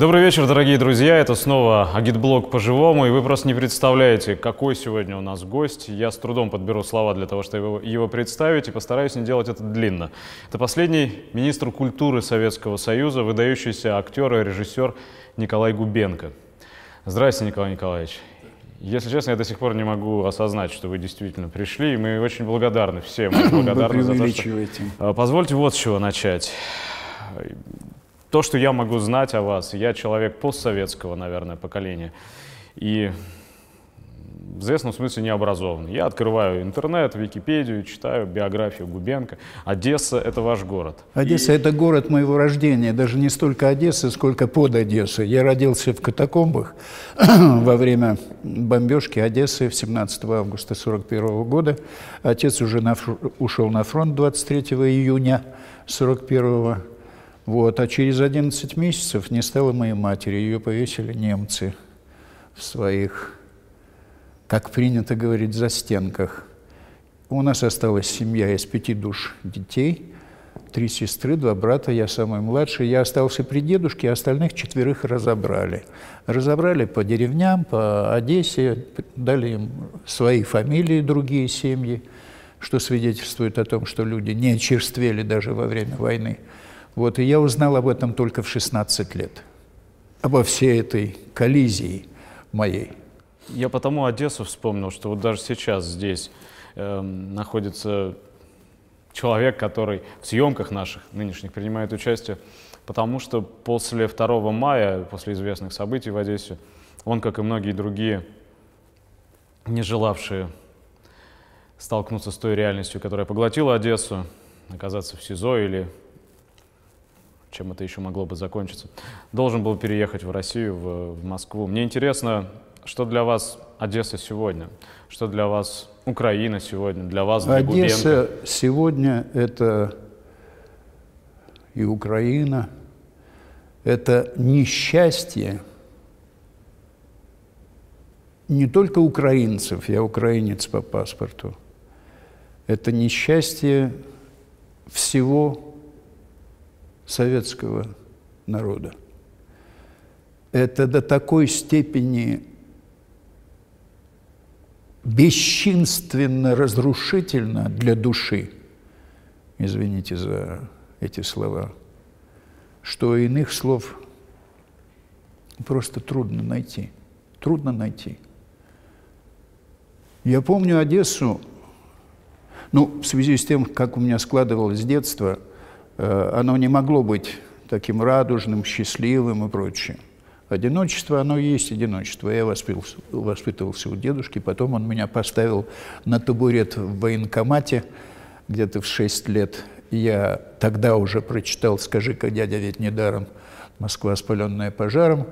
Добрый вечер, дорогие друзья. Это снова Агитблог по-живому, и вы просто не представляете, какой сегодня у нас гость. Я с трудом подберу слова для того, чтобы его, представить, и постараюсь не делать это длинно. Это последний министр культуры Советского Союза, выдающийся актер и режиссер Николай Губенко. Здравствуйте, Николай Николаевич. Если честно, я до сих пор не могу осознать, что вы действительно пришли, и мы очень благодарны, все мы благодарны за то, что... Позвольте вот с чего начать то, что я могу знать о вас, я человек постсоветского, наверное, поколения, и в известном смысле необразованный. Я открываю интернет, Википедию, читаю биографию Губенко. Одесса — это ваш город. Одесса и... — это город моего рождения. Даже не столько Одесса, сколько под Одессой. Я родился в катакомбах во время бомбежки Одессы в 17 августа 1941 года. Отец уже на, ушел на фронт 23 июня 1941 года вот. А через 11 месяцев не стало моей матери, ее повесили немцы в своих, как принято говорить, застенках. У нас осталась семья из пяти душ детей, три сестры, два брата, я самый младший. Я остался при дедушке, а остальных четверых разобрали. Разобрали по деревням, по Одессе, дали им свои фамилии, другие семьи, что свидетельствует о том, что люди не очерствели даже во время войны. Вот, и я узнал об этом только в 16 лет, обо всей этой коллизии моей. Я потому Одессу вспомнил, что вот даже сейчас здесь э, находится человек, который в съемках наших нынешних принимает участие, потому что после 2 мая, после известных событий в Одессе, он, как и многие другие, не желавшие столкнуться с той реальностью, которая поглотила Одессу, оказаться в СИЗО или чем это еще могло бы закончиться. Должен был переехать в Россию, в, в Москву. Мне интересно, что для вас Одесса сегодня? Что для вас Украина сегодня? Для вас, для Одесса сегодня – это и Украина, это несчастье не только украинцев, я украинец по паспорту, это несчастье всего советского народа. Это до такой степени бесчинственно разрушительно для души, извините за эти слова, что иных слов просто трудно найти. Трудно найти. Я помню Одессу, ну, в связи с тем, как у меня складывалось детство – оно не могло быть таким радужным, счастливым и прочее. Одиночество, оно и есть одиночество. Я воспитывался, воспитывался у дедушки, потом он меня поставил на табурет в военкомате где-то в 6 лет. Я тогда уже прочитал «Скажи-ка, дядя, ведь недаром Москва, спаленная пожаром».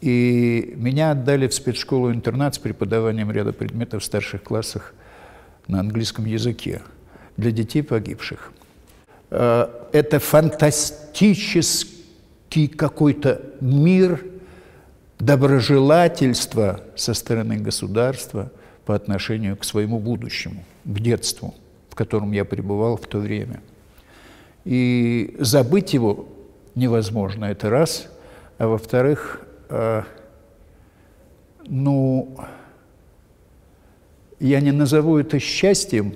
И меня отдали в спецшколу-интернат с преподаванием ряда предметов в старших классах на английском языке для детей погибших. Э, это фантастический какой-то мир доброжелательства со стороны государства по отношению к своему будущему, к детству, в котором я пребывал в то время. И забыть его невозможно, это раз. А во-вторых, э, ну, я не назову это счастьем,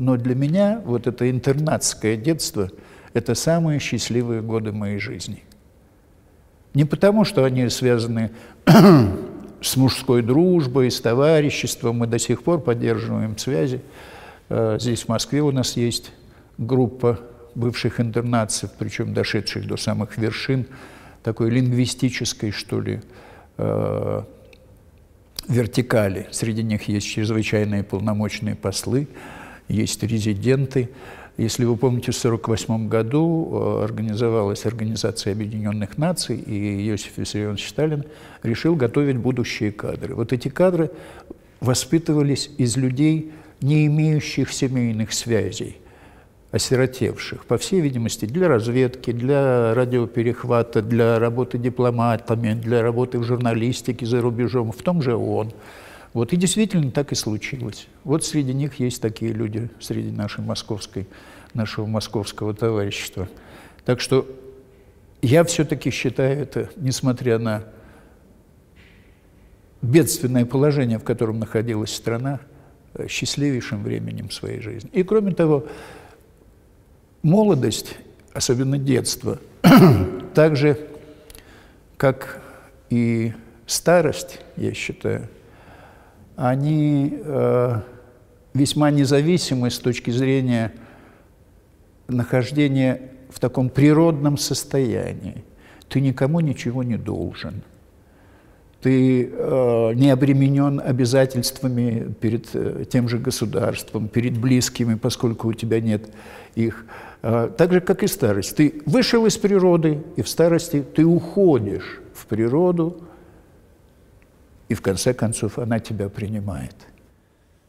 но для меня вот это интернатское детство – это самые счастливые годы моей жизни. Не потому, что они связаны с мужской дружбой, с товариществом, мы до сих пор поддерживаем связи. Э, здесь, в Москве, у нас есть группа бывших интернатцев, причем дошедших до самых вершин такой лингвистической, что ли, э, вертикали. Среди них есть чрезвычайные полномочные послы – есть резиденты. Если вы помните, в 1948 году э, организовалась Организация Объединенных Наций, и Иосиф Виссарионович Сталин решил готовить будущие кадры. Вот эти кадры воспитывались из людей, не имеющих семейных связей, осиротевших, по всей видимости, для разведки, для радиоперехвата, для работы дипломатами, для работы в журналистике за рубежом, в том же ООН. Вот и действительно так и случилось. Вот среди них есть такие люди, среди нашей московской, нашего московского товарищества. Так что я все-таки считаю это, несмотря на бедственное положение, в котором находилась страна, э, счастливейшим временем своей жизни. И кроме того, молодость, особенно детство, так же, как и старость, я считаю, они э, весьма независимы с точки зрения нахождения в таком природном состоянии. Ты никому ничего не должен. Ты э, не обременен обязательствами перед э, тем же государством, перед близкими, поскольку у тебя нет их. Так же, как и старость. Ты вышел из природы, и в старости ты уходишь в природу, и в конце концов она тебя принимает.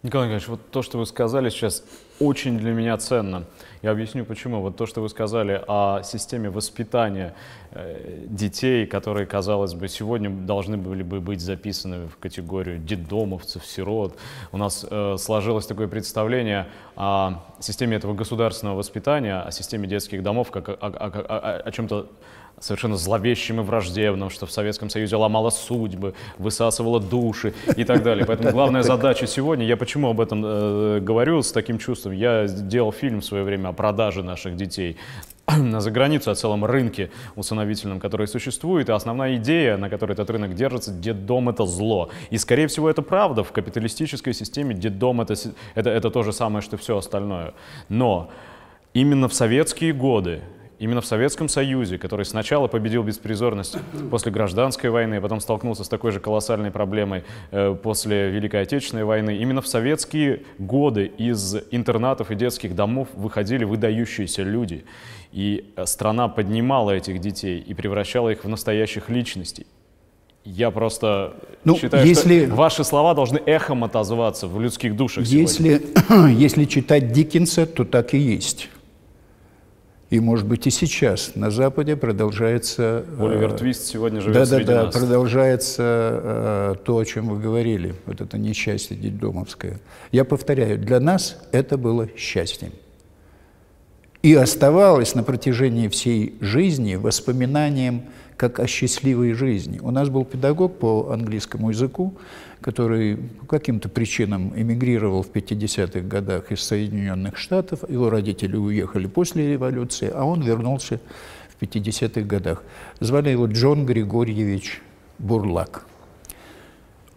Николай Николаевич, вот то, что вы сказали сейчас, очень для меня ценно. Я объясню почему. Вот то, что вы сказали о системе воспитания э, детей, которые, казалось бы, сегодня должны были бы быть записаны в категорию детдомовцев, сирот. У нас э, сложилось такое представление о системе этого государственного воспитания, о системе детских домов, как о, о, о, о чем-то совершенно зловещим и враждебным, что в Советском Союзе ломало судьбы, высасывало души и так далее. Поэтому главная задача сегодня, я почему об этом э, говорю с таким чувством, я делал фильм в свое время о продаже наших детей на заграницу, о целом рынке усыновительном, который существует, и основная идея, на которой этот рынок держится, детдом — это зло. И, скорее всего, это правда. В капиталистической системе детдом это, — это, это то же самое, что все остальное. Но именно в советские годы именно в Советском Союзе, который сначала победил беспризорность после гражданской войны, а потом столкнулся с такой же колоссальной проблемой э, после Великой Отечественной войны, именно в советские годы из интернатов и детских домов выходили выдающиеся люди. И э, страна поднимала этих детей и превращала их в настоящих личностей. Я просто ну, считаю, если, что ваши слова должны эхом отозваться в людских душах если, Если читать Диккенса, то так и есть. И, может быть, и сейчас на Западе продолжается... Э, Оливер Твист сегодня живет да, среди да, нас. Да, продолжается э, то, о чем вы говорили, вот это несчастье детдомовское. Я повторяю, для нас это было счастьем. И оставалось на протяжении всей жизни воспоминанием как о счастливой жизни. У нас был педагог по английскому языку, который по каким-то причинам эмигрировал в 50-х годах из Соединенных Штатов. Его родители уехали после революции, а он вернулся в 50-х годах. Звали его Джон Григорьевич Бурлак.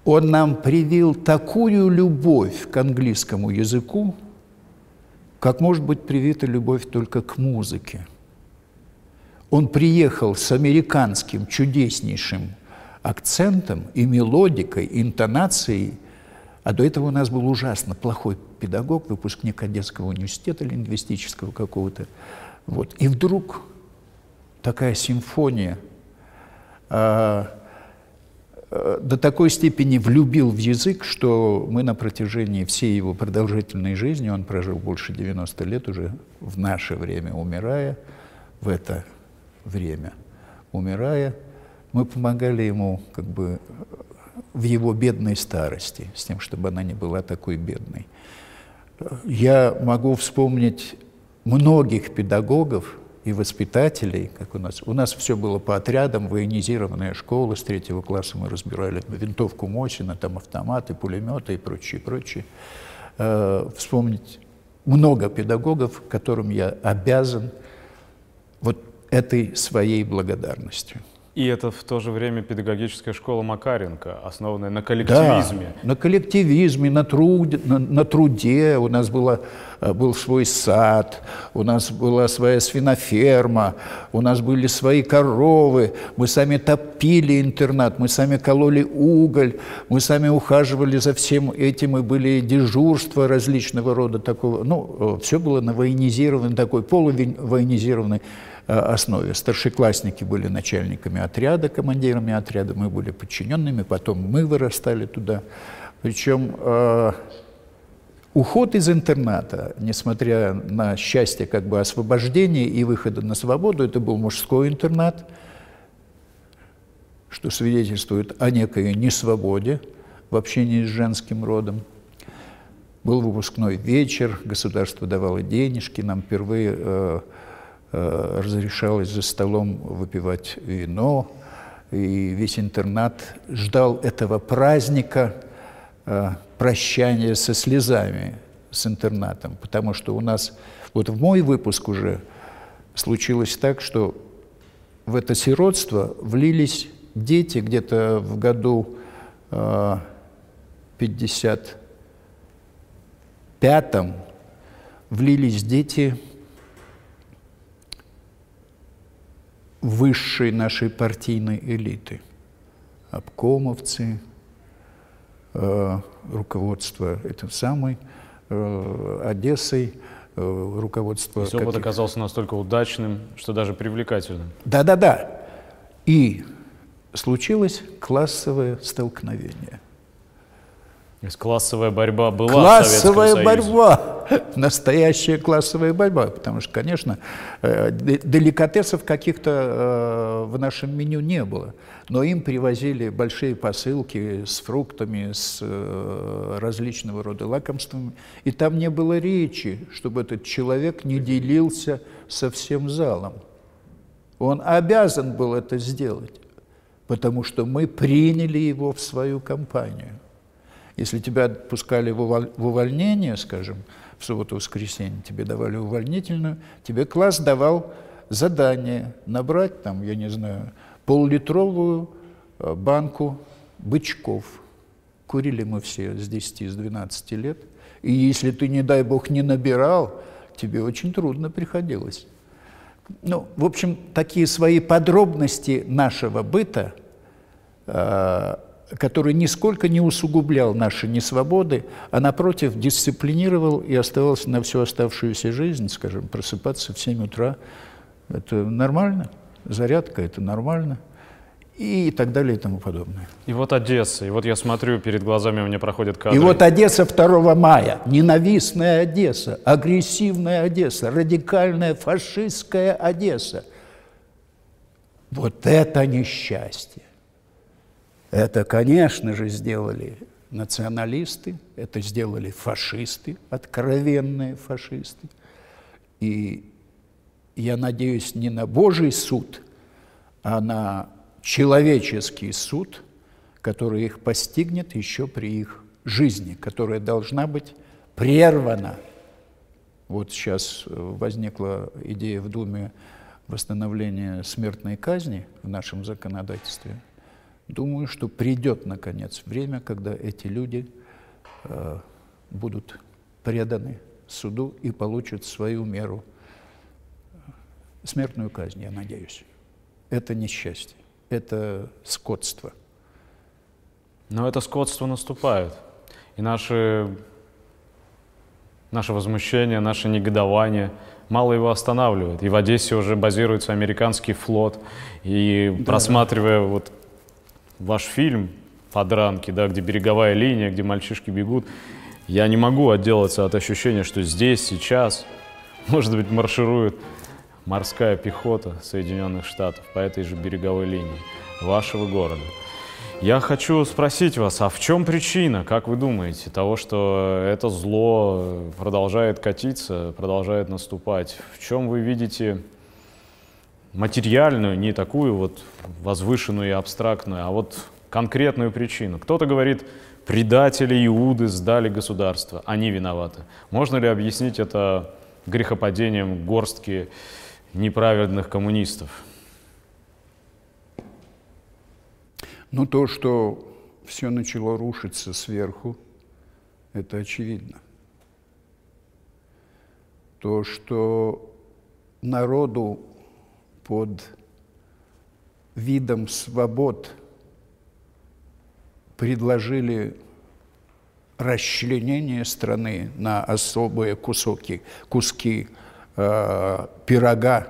Он нам привил такую любовь к английскому языку, как может быть привита любовь только к музыке. Он приехал с американским чудеснейшим акцентом и мелодикой, интонацией. А до этого у нас был ужасно плохой педагог, выпускник Одесского университета лингвистического какого-то. Вот. И вдруг такая симфония а, а, до такой степени влюбил в язык, что мы на протяжении всей его продолжительной жизни, он прожил больше 90 лет уже в наше время, умирая в это время, умирая, мы помогали ему как бы в его бедной старости, с тем, чтобы она не была такой бедной. Я могу вспомнить многих педагогов и воспитателей, как у нас. У нас все было по отрядам, военизированная школа, с третьего класса мы разбирали винтовку Мосина, там автоматы, пулеметы и прочее, прочее. Э, вспомнить много педагогов, которым я обязан этой своей благодарностью. И это в то же время педагогическая школа Макаренко, основанная на коллективизме. Да, на коллективизме, на, труде, на, на труде. У нас было, э, был свой сад, у нас была своя свиноферма, у нас были свои коровы, мы сами топили интернат, мы сами кололи уголь, мы сами ухаживали за всем этим, и были дежурства различного рода такого. Ну, э, все было на военизированной, такой полувоенизированной Э, основе. Старшеклассники были начальниками отряда, командирами отряда, мы были подчиненными, потом мы вырастали туда. Причем э, уход из интерната, несмотря на счастье как бы освобождения и выхода на свободу, это был мужской интернат, что свидетельствует о некой несвободе в общении с женским родом. Был выпускной вечер, государство давало денежки, нам впервые э, э, разрешалось за столом выпивать вино, и весь интернат ждал этого праздника э, прощания со слезами с интернатом, потому что у нас, вот в мой выпуск уже случилось так, что в это сиротство влились дети где-то в году э, 55-м, влились дети высшей нашей партийной элиты, обкомовцы, э, руководство этой самой э, Одессой, э, руководство... То есть опыт оказался настолько удачным, что даже привлекательным. Да-да-да. И случилось классовое столкновение. То есть классовая борьба была Классовая в борьба, настоящая классовая борьба, потому что, конечно, э, деликатесов каких-то э, в нашем меню не было, но им привозили большие посылки с фруктами, с э, различного рода лакомствами, и там не было речи, чтобы этот человек не делился со всем залом. Он обязан был это сделать, потому что мы приняли его в свою компанию. Если тебя отпускали в увольнение, скажем, в субботу-воскресенье, тебе давали увольнительную, тебе класс давал задание набрать там, я не знаю, поллитровую э, банку бычков. Курили мы все с 10, с 12 лет. И если ты, не дай бог, не набирал, тебе очень трудно приходилось. Ну, в общем, такие свои подробности нашего быта э, который нисколько не усугублял наши несвободы, а напротив дисциплинировал и оставался на всю оставшуюся жизнь, скажем, просыпаться в 7 утра. Это нормально, зарядка – это нормально и так далее и тому подобное. И вот Одесса, и вот я смотрю, перед глазами у меня проходит кадр. И вот Одесса 2 мая, ненавистная Одесса, агрессивная Одесса, радикальная фашистская Одесса. Вот это несчастье. Это, конечно же, сделали националисты, это сделали фашисты, откровенные фашисты. И я надеюсь не на Божий суд, а на человеческий суд, который их постигнет еще при их жизни, которая должна быть прервана. Вот сейчас возникла идея в Думе восстановления смертной казни в нашем законодательстве – Думаю, что придет, наконец, время, когда эти люди э, будут преданы суду и получат свою меру. Смертную казнь, я надеюсь. Это несчастье, это скотство. Но это скотство наступает. И наши, наше возмущение, наше негодование мало его останавливает. И в Одессе уже базируется американский флот. И да. просматривая вот ваш фильм «Подранки», да, где береговая линия, где мальчишки бегут, я не могу отделаться от ощущения, что здесь, сейчас, может быть, марширует морская пехота Соединенных Штатов по этой же береговой линии вашего города. Я хочу спросить вас, а в чем причина, как вы думаете, того, что это зло продолжает катиться, продолжает наступать? В чем вы видите материальную, не такую вот возвышенную и абстрактную, а вот конкретную причину. Кто-то говорит, предатели Иуды сдали государство, они виноваты. Можно ли объяснить это грехопадением горстки неправедных коммунистов? Ну, то, что все начало рушиться сверху, это очевидно. То, что народу под видом свобод предложили расчленение страны на особые кусоки, куски э, пирога,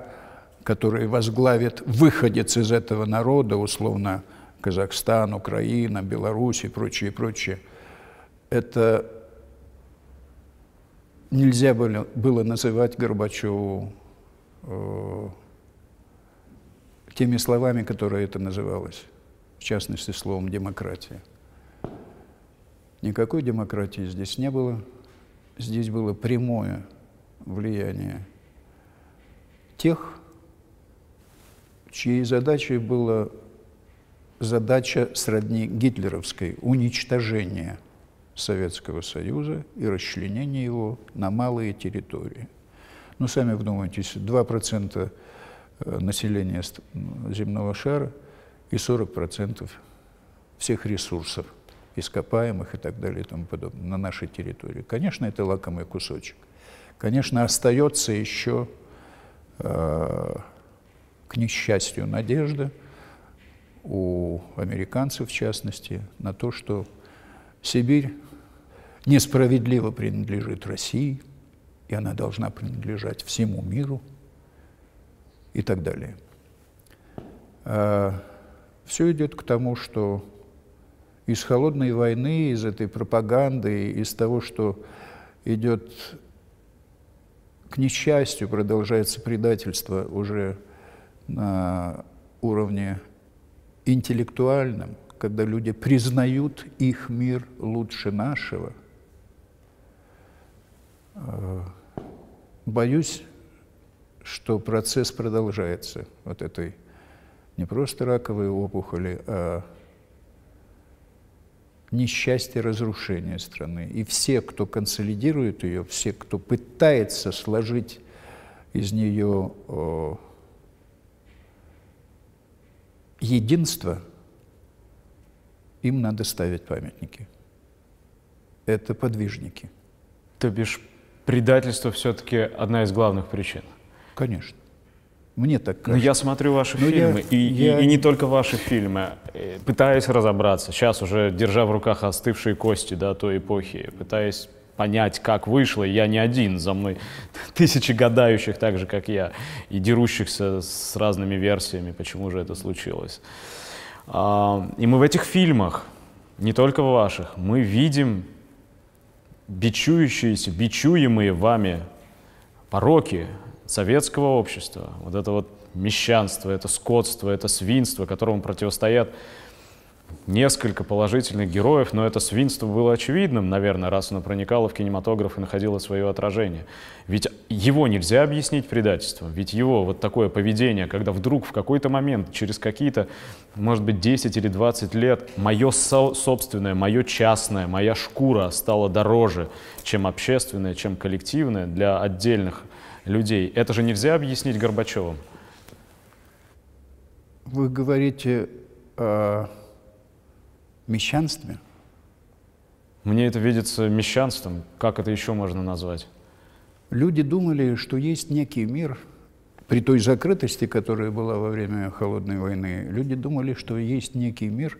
которые возглавит выходец из этого народа, условно Казахстан, Украина, Беларусь и прочее, прочее. Это нельзя было, было называть Горбачеву э, теми словами, которые это называлось, в частности, словом «демократия». Никакой демократии здесь не было. Здесь было прямое влияние тех, чьей задачей была задача сродни гитлеровской – уничтожение Советского Союза и расчленение его на малые территории. Ну, сами вдумайтесь, 2% э, населения земного шара и 40% всех ресурсов, ископаемых и так далее и тому подобное, на нашей территории. Конечно, это лакомый кусочек. Конечно, остается еще, э, к несчастью, надежда у американцев, в частности, на то, что Сибирь несправедливо принадлежит России, и она должна принадлежать всему миру и так далее. А, Все идет к тому, что из холодной войны, из этой пропаганды, из того, что идет к несчастью, продолжается предательство уже на уровне интеллектуальном, когда люди признают их мир лучше нашего, э, боюсь, что процесс продолжается вот этой не просто раковой опухоли, а несчастье разрушения страны. И все, кто консолидирует ее, все, кто пытается сложить из нее единство, им надо ставить памятники. Это подвижники. То бишь предательство все-таки одна из главных причин? Конечно. Мне так кажется. Но я смотрю ваши Но фильмы, я, и, я... И, и не только ваши фильмы, э, пытаясь разобраться, сейчас уже держа в руках остывшие кости да, той эпохи, пытаясь понять, как вышло. Я не один, за мной тысячи гадающих, так же, как я, и дерущихся с разными версиями, почему же это случилось. А, и мы в этих фильмах, не только в ваших, мы видим бичующиеся, бичуемые вами пороки советского общества, вот это вот мещанство, это скотство, это свинство, которому противостоят несколько положительных героев, но это свинство было очевидным, наверное, раз оно проникало в кинематограф и находило свое отражение. Ведь его нельзя объяснить предательством, ведь его вот такое поведение, когда вдруг в какой-то момент, через какие-то, может быть, 10 или 20 лет, мое со собственное, мое частное, моя шкура стала дороже, чем общественная, чем коллективная для отдельных людей. Это же нельзя объяснить Горбачевым. Вы говорите о мещанстве? Мне это видится мещанством. Как это еще можно назвать? Люди думали, что есть некий мир, при той закрытости, которая была во время Холодной войны, люди думали, что есть некий мир,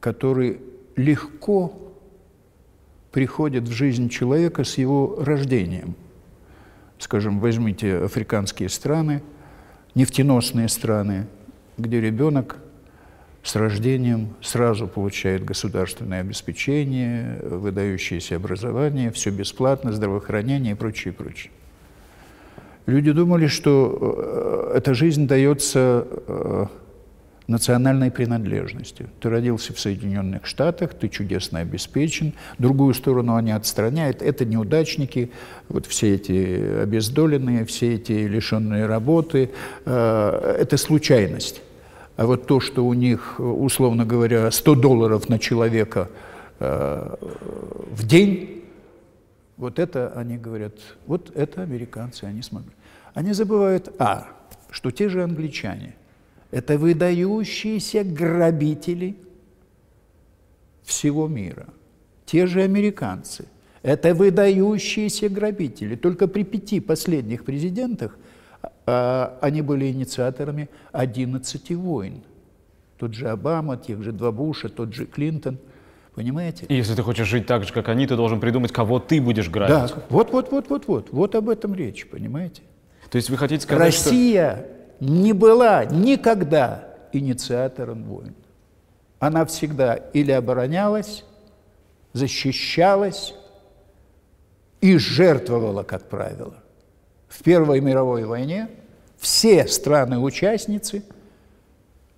который легко приходит в жизнь человека с его рождением. Скажем, возьмите африканские страны, нефтеносные страны, где ребенок с рождением сразу получает государственное обеспечение, выдающееся образование, все бесплатно, здравоохранение и прочее, прочее. Люди думали, что э, эта жизнь дается э, национальной принадлежностью. Ты родился в Соединенных Штатах, ты чудесно обеспечен. Другую сторону они отстраняют. Это неудачники, вот все эти обездоленные, все эти лишенные работы. Э, это случайность. А вот то, что у них, условно говоря, 100 долларов на человека э, в день, вот это они говорят, вот это американцы, они смогли. Они забывают, а, что те же англичане – это выдающиеся грабители всего мира. Те же американцы – это выдающиеся грабители. Только при пяти последних президентах – а, они были инициаторами 11 войн. Тот же Обама, тех же два Буша, тот же Клинтон. Понимаете? И если ты хочешь жить так же, как они, ты должен придумать, кого ты будешь грабить. Да, вот, вот, вот, вот, вот. Вот об этом речь, понимаете? То есть вы хотите сказать, Россия что... не была никогда инициатором войн. Она всегда или оборонялась, защищалась и жертвовала, как правило в Первой мировой войне все страны-участницы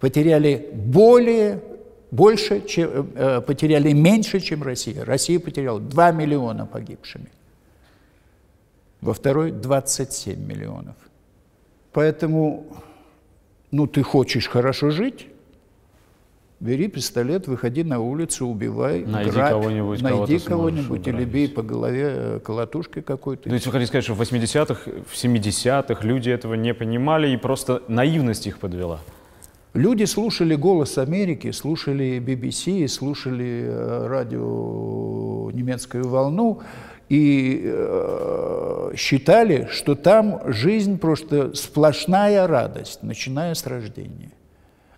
потеряли более, больше, чем, э, потеряли меньше, чем Россия. Россия потеряла 2 миллиона погибшими. Во второй – 27 миллионов. Поэтому, ну, ты хочешь хорошо жить, бери пистолет, выходи на улицу, убивай, Найди грабь, кого-нибудь, кого найди кого-нибудь сможешь или бей по голове э, колотушкой какой-то. То есть вы хотите сказать, что в 80-х, в 70-х люди этого не понимали и просто наивность их подвела? Люди слушали «Голос Америки», слушали BBC, слушали э, радио «Немецкую волну» и э, считали, что там жизнь просто сплошная радость, начиная с рождения,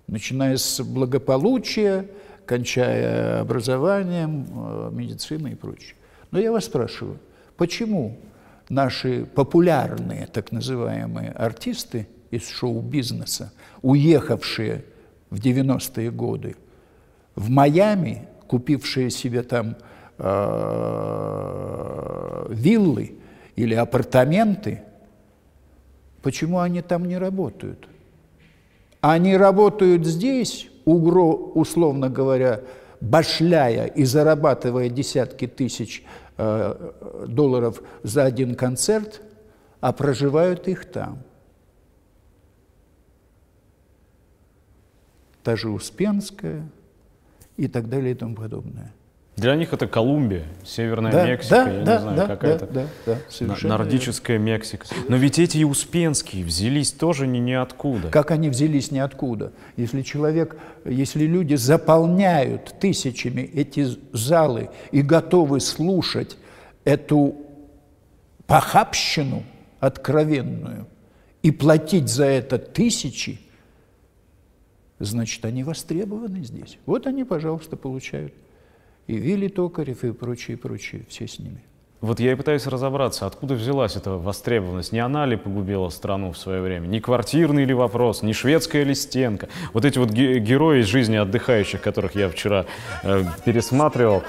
начиная с благополучия, кончая образованием, э, медициной и прочее. Но я вас спрашиваю, почему наши популярные так называемые артисты из шоу-бизнеса, уехавшие в 90-е годы в Майами, купившие себе там э, виллы или апартаменты, почему они там не работают? Они работают здесь, угро, условно говоря, башляя и зарабатывая десятки тысяч э, долларов за один концерт, а проживают их там. Та же Успенская и так далее и тому подобное. Для них это Колумбия, Северная Да, Мексика, да, я да, не знаю, да, какая-то да, да, да, нордическая Мексика. Но ведь эти Успенские взялись тоже не ниоткуда. Как они взялись ниоткуда? Если человек, если люди заполняют тысячами эти залы и готовы слушать эту похабщину откровенную и платить за это тысячи, значит, они востребованы здесь. Вот они, пожалуйста, получают. И Вилли Токарев, и прочие, прочие, все с ними. Вот я и пытаюсь разобраться, откуда взялась эта востребованность. Не она ли погубила страну в свое время? Не квартирный ли вопрос? Не шведская ли стенка? Вот эти вот ге- герои из жизни отдыхающих, которых я вчера э, пересматривал,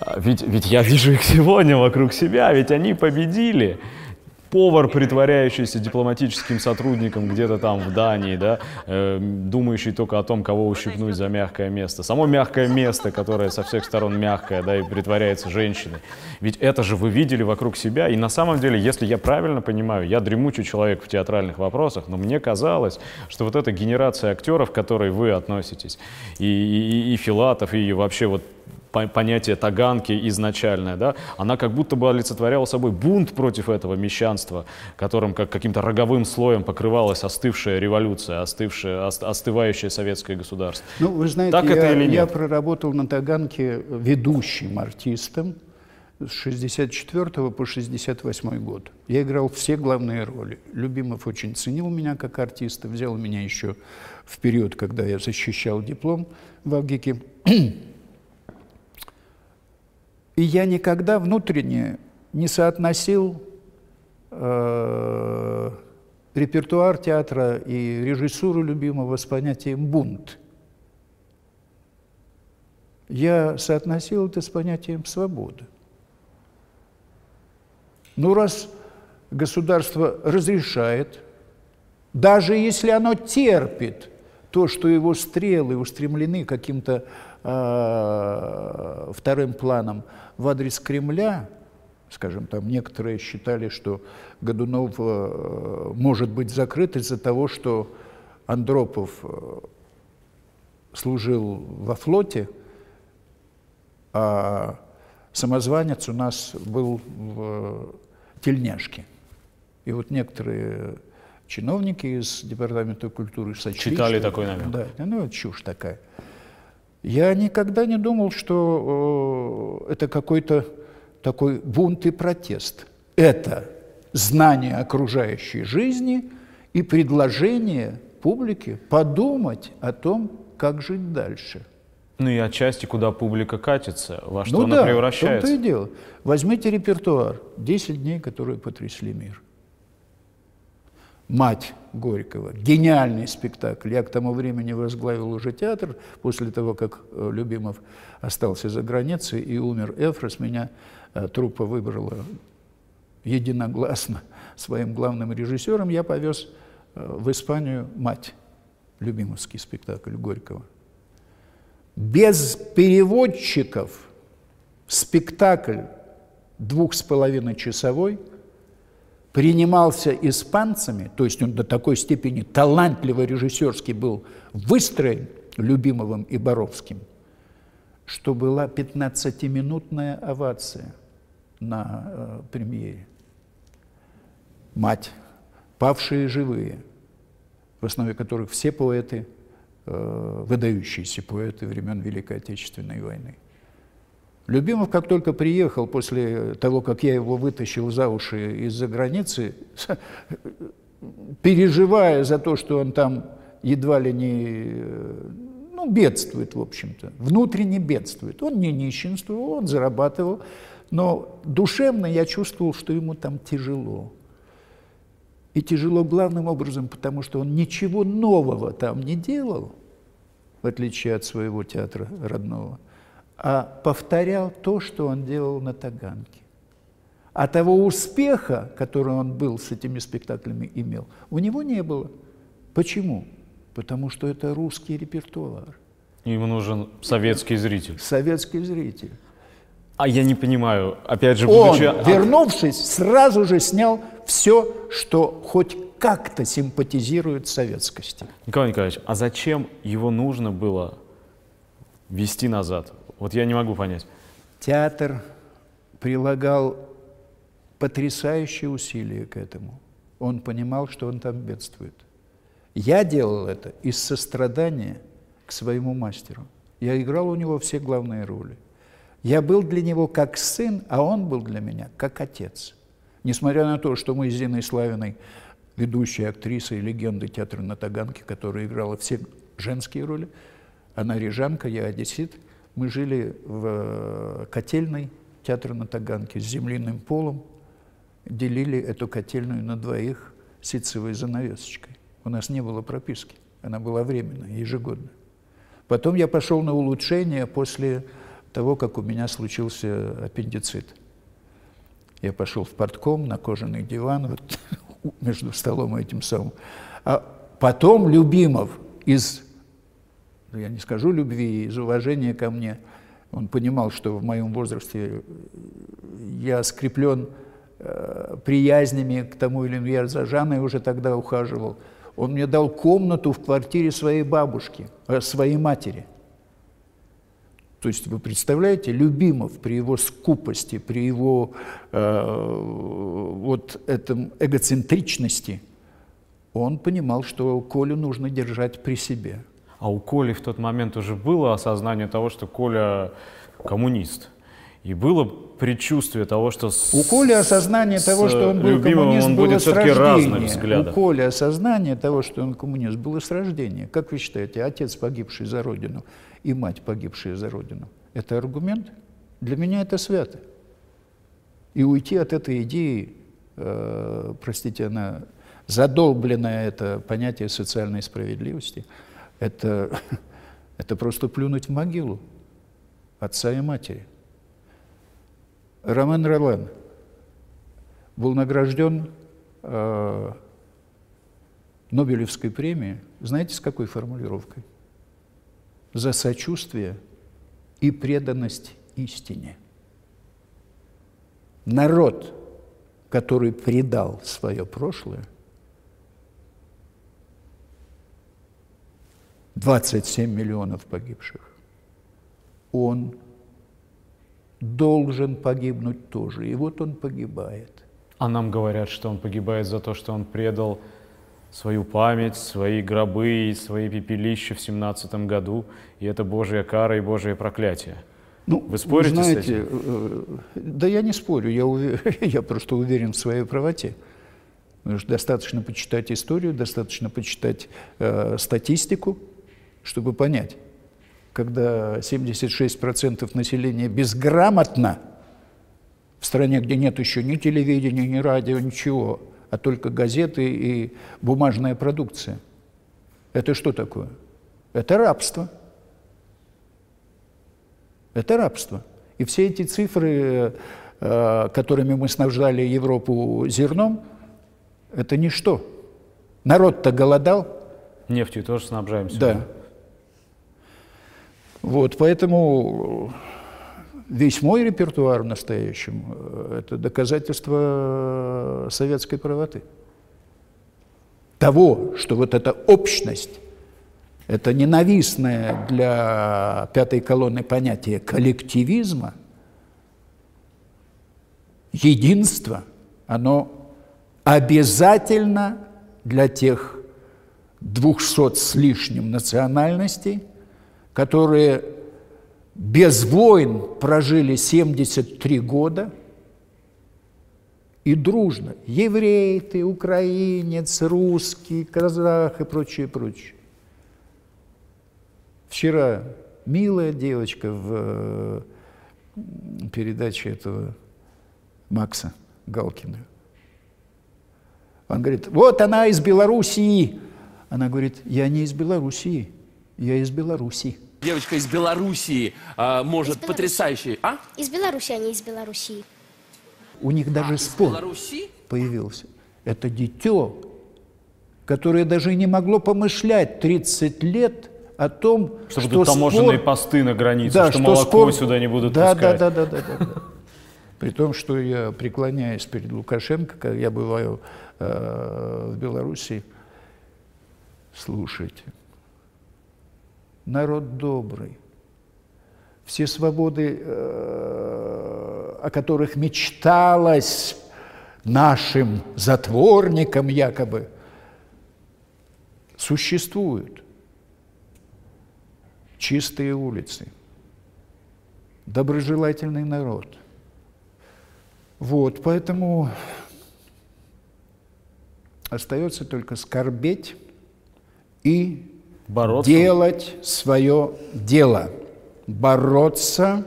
а, ведь, ведь я вижу их сегодня вокруг себя, ведь они победили. Повар, притворяющийся дипломатическим сотрудником где-то там в Дании, да, э, думающий только о том, кого ущипнуть за мягкое место. Само мягкое место, которое со всех сторон мягкое, да, и притворяется женщиной. Ведь это же вы видели вокруг себя. И на самом деле, если я правильно понимаю, я дремучий человек в театральных вопросах, но мне казалось, что вот эта генерация актеров, к которой вы относитесь, и, и, и Филатов, и вообще вот понятие таганки изначальное, да, она как будто бы олицетворяла собой бунт против этого мещанства, которым как каким-то роговым слоем покрывалась остывшая революция, остывшее, ост- остывающее советское государство. Ну, вы знаете, Так я, это или я нет? проработал на Таганке ведущим артистом с 64 по 68 год. Я играл все главные роли. Любимов очень ценил меня как артиста, взял меня еще в период, когда я защищал диплом в Авгике. И я никогда внутренне не соотносил э, репертуар театра и режиссуру любимого с понятием «бунт». Я соотносил это с понятием «свобода». Ну, раз государство разрешает, даже если оно терпит то, что его стрелы устремлены каким-то э, вторым планом в адрес Кремля, скажем, там некоторые считали, что Годунов э, может быть закрыт из-за того, что Андропов э, служил во флоте, а самозванец у нас был в тельняшке. И вот некоторые чиновники из Департамента культуры сочли, Читали что- такой намек. Да, ну это чушь такая. Я никогда не думал, что э, это какой-то такой бунт и протест. Это знание окружающей жизни и предложение публике подумать о том, как жить дальше. Ну и отчасти, куда публика катится, во что ну она да, в превращается. том-то и дело. Возьмите репертуар «10 дней, которые потрясли мир». «Мать» Горького. Гениальный спектакль. Я к тому времени возглавил уже театр, после того, как э, Любимов остался за границей и умер Эфрос, меня э, труппа выбрала единогласно своим главным режиссером. Я повез э, в Испанию «Мать», любимовский спектакль Горького. Без переводчиков спектакль двух с половиной часовой принимался испанцами, то есть он до такой степени талантливо режиссерский был выстроен Любимовым и Боровским, что была 15-минутная овация на э, премьере. «Мать», «Павшие живые», в основе которых все поэты, э, выдающиеся поэты времен Великой Отечественной войны – Любимов, как только приехал после того, как я его вытащил за уши из-за границы, переживая за то, что он там едва ли не ну, бедствует, в общем-то, внутренне бедствует. Он не нищенствовал, он зарабатывал, но душевно я чувствовал, что ему там тяжело. И тяжело главным образом, потому что он ничего нового там не делал, в отличие от своего театра родного а повторял то, что он делал на Таганке. А того успеха, который он был с этими спектаклями имел, у него не было. Почему? Потому что это русский репертуар. Ему нужен советский зритель. Советский зритель. А я не понимаю, опять же, будучи... Он, вернувшись, сразу же снял все, что хоть как-то симпатизирует советскости. Николай Николаевич, а зачем его нужно было вести назад? Вот я не могу понять. Театр прилагал потрясающие усилия к этому. Он понимал, что он там бедствует. Я делал это из сострадания к своему мастеру. Я играл у него все главные роли. Я был для него как сын, а он был для меня как отец. Несмотря на то, что мы с Зиной Славиной, ведущей актрисой легенды театра на Таганке, которая играла все женские роли, она рижанка, я одессит – мы жили в э, котельной театра на Таганке с земляным полом, делили эту котельную на двоих ситцевой занавесочкой. У нас не было прописки, она была временная, ежегодно. Потом я пошел на улучшение после того, как у меня случился аппендицит. Я пошел в портком на кожаный диван вот, между столом и этим самым. А потом Любимов из я не скажу любви, из уважения ко мне. Он понимал, что в моем возрасте я скреплен э, приязнями к тому или иному. Я за Жанной уже тогда ухаживал. Он мне дал комнату в квартире своей бабушки, э, своей матери. То есть вы представляете, Любимов при его скупости, при его э, вот этом эгоцентричности, он понимал, что Колю нужно держать при себе. А у Коли в тот момент уже было осознание того, что Коля коммунист. И было предчувствие того, что с, у Коли осознание того, что он был коммунист, он было с рождения. У Коли осознание того, что он коммунист, было с рождения. Как вы считаете, отец, погибший за родину, и мать, погибшая за родину, это аргумент? Для меня это свято. И уйти от этой идеи, э, простите, она задолбленное это понятие социальной справедливости – это, это просто плюнуть в могилу отца и матери. Роман Ролан был награжден э, Нобелевской премией, знаете, с какой формулировкой? За сочувствие и преданность истине. Народ, который предал свое прошлое – 27 миллионов погибших. Он должен погибнуть тоже. И вот он погибает. А нам говорят, что он погибает за то, что он предал свою память, свои гробы и свои пепелища в семнадцатом году, и это Божья кара и Божье проклятие. Ну, вы спорите знаете, с этим? Э, да я не спорю, я, увер... я просто уверен в своей правоте. Потому что достаточно почитать историю, достаточно почитать э, статистику, чтобы понять, когда 76% населения безграмотно, в стране, где нет еще ни телевидения, ни радио, ничего, а только газеты и бумажная продукция. Это что такое? Это рабство. Это рабство. И все эти цифры, э, которыми мы снабжали Европу зерном, это ничто. Народ-то голодал. Нефтью тоже снабжаемся. Да. Вот, поэтому весь мой репертуар в настоящем – это доказательство советской правоты. Того, что вот эта общность, это ненавистное для пятой колонны понятие коллективизма, единство, оно обязательно для тех двухсот с лишним национальностей, которые без войн прожили 73 года и дружно. Еврей ты, украинец, русский, казах и прочее, прочее. Вчера милая девочка в передаче этого Макса Галкина. Он говорит, вот она из Белоруссии. Она говорит, я не из Белоруссии, я из Белоруссии. Девочка из Белоруссии а, может Из потрясающий... А? Из Беларуси, а не из Белоруссии. У них даже А, спор появился. Это дитё, которое даже не могло помышлять 30 лет о том, Что что будут таможенные спор- посты на границе, Да, что, что молоко спор- сюда не будут да, пускать. Да, да, да, да, да, да. При том, что я преклоняюсь перед Лукашенко, когда я бываю э, в Беларуси, слушайте, народ добрый, все свободы, э, о которых мечталось нашим затворникам якобы, существуют. Чистые улицы, доброжелательный народ. Вот, поэтому остается только скорбеть и Бороться. делать свое дело, бороться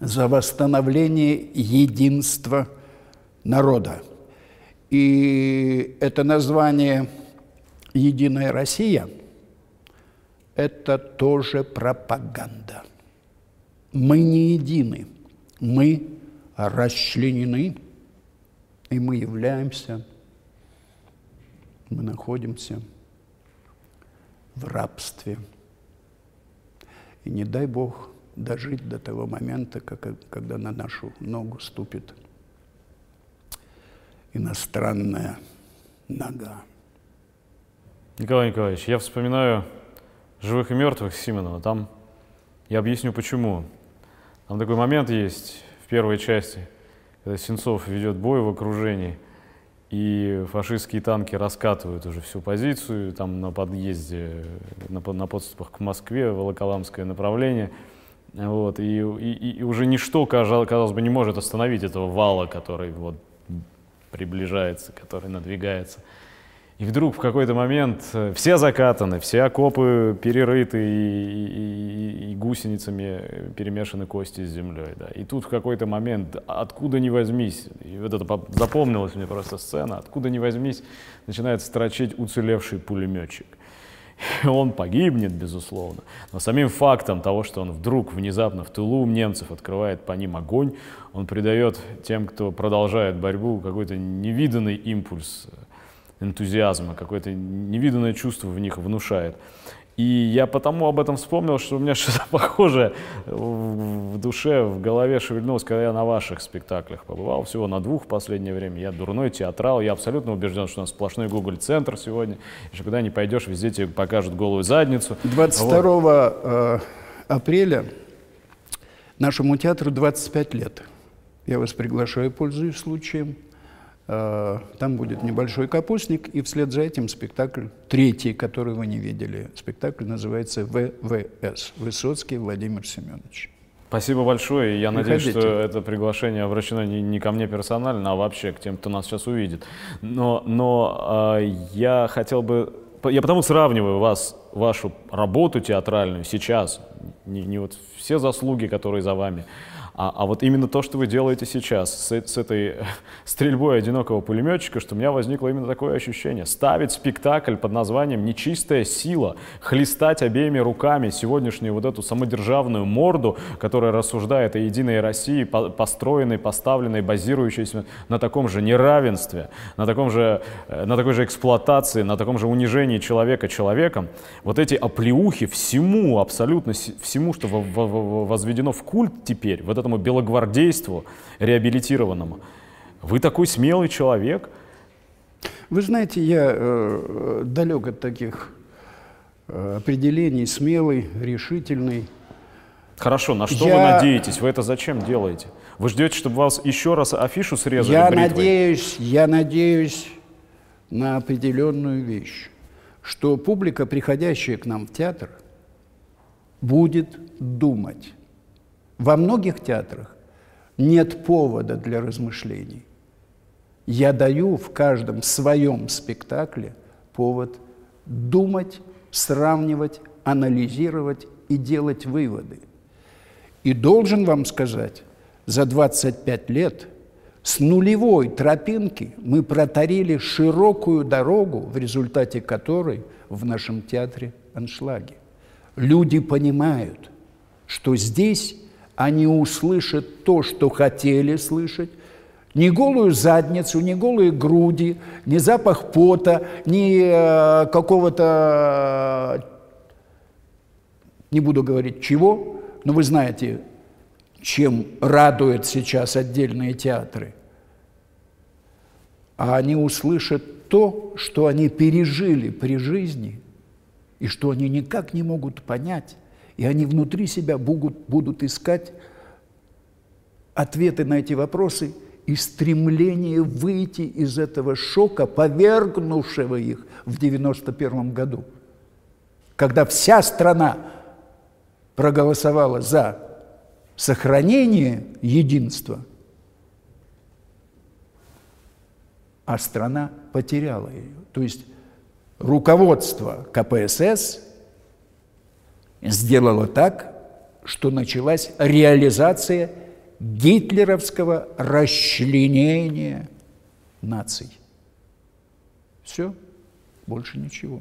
за восстановление единства народа. И это название «Единая Россия» – это тоже пропаганда. Мы не едины, мы расчленены, и мы являемся, мы находимся в рабстве. И не дай Бог дожить до того момента, как, когда на нашу ногу ступит иностранная нога. Николай Николаевич, я вспоминаю «Живых и мертвых» Симонова. Там я объясню, почему. Там такой момент есть в первой части, когда Сенцов ведет бой в окружении, и фашистские танки раскатывают уже всю позицию, там на подъезде, на, на подступах к Москве, Волоколамское направление. Вот, и, и- и уже ничто, казалось бы, не может остановить этого вала, который вот приближается, который надвигается. И вдруг в какой-то момент э, все закатаны, все окопы перерыты и, и- и- гусеницами перемешаны кости с землей. Да. И тут в какой-то момент, откуда ни возьмись, и вот это по- запомнилась мне просто сцена, откуда ни возьмись, начинает строчить уцелевший пулеметчик. И Он погибнет, безусловно, но самим фактом того, что он вдруг внезапно в тылу немцев открывает по ним огонь, он придает тем, кто продолжает борьбу, какой-то невиданный импульс э, энтузиазма, какое-то невиданное чувство в них внушает. И я потому об этом вспомнил, что у меня что-то похожее в душе, в голове шевельнулось, когда я на ваших спектаклях побывал, всего на двух в последнее время. Я дурной театрал, я абсолютно убежден, что у нас сплошной Google-центр сегодня, что куда не пойдешь, везде тебе покажут голую задницу. 22 э, апреля нашему театру 25 лет. Я вас приглашаю, пользуясь случаем. Э, Там будет небольшой капустник, и вслед за этим спектакль третий, который вы не видели. Спектакль называется ВВС. Высоцкий Владимир Семенович. Спасибо большое. Я надеюсь, Приходите. что это приглашение обращено не, не ко мне персонально, а вообще к тем, кто нас сейчас увидит. Но, но э, я хотел бы... Я потому сравниваю вас, вашу работу театральную сейчас, не, не вот все заслуги, которые за вами, А, а вот именно то, что вы делаете сейчас с, с этой стрельбой одинокого пулеметчика, что у меня возникло именно такое ощущение. Ставить спектакль под названием «Нечистая сила», хлестать обеими руками сегодняшнюю вот эту самодержавную морду, которая рассуждает о единой России, построенной, поставленной, базирующейся на таком же неравенстве, на, таком же, э, на такой же эксплуатации, на таком же унижении человека человеком. Вот эти оплеухи всему, абсолютно всему, что возведено в культ теперь, вот этому белогвардейству реабилитированному. Вы такой смелый человек. Вы знаете, я э, далек от таких э, определений, смелый, решительный. Хорошо, на что я... вы надеетесь? Вы это зачем делаете? Вы ждете, чтобы вас еще раз афишу срезали я бритвой? надеюсь, я надеюсь на определенную вещь, что публика, приходящая к нам в театр, будет думать. Во многих театрах нет повода для размышлений. Я даю в каждом своем спектакле повод думать, сравнивать, анализировать и делать выводы. И должен вам сказать, за 25 лет с нулевой тропинки мы протарили широкую дорогу, в результате которой в нашем театре аншлаги. Люди понимают, что здесь они услышат то, что хотели слышать, не голую задницу, не голые груди, не запах пота, не э, какого-то, не буду говорить чего, но вы знаете, чем радуют сейчас отдельные театры. А они услышат то, что они пережили при жизни, и что они никак не могут понять, и они внутри себя будут, будут искать ответы на эти вопросы и стремление выйти из этого шока, повергнувшего их в 91 году, когда вся страна проголосовала за сохранение единства, а страна потеряла ее. То есть руководство КПСС сделало так, что началась реализация гитлеровского расчленения наций. Все, больше ничего.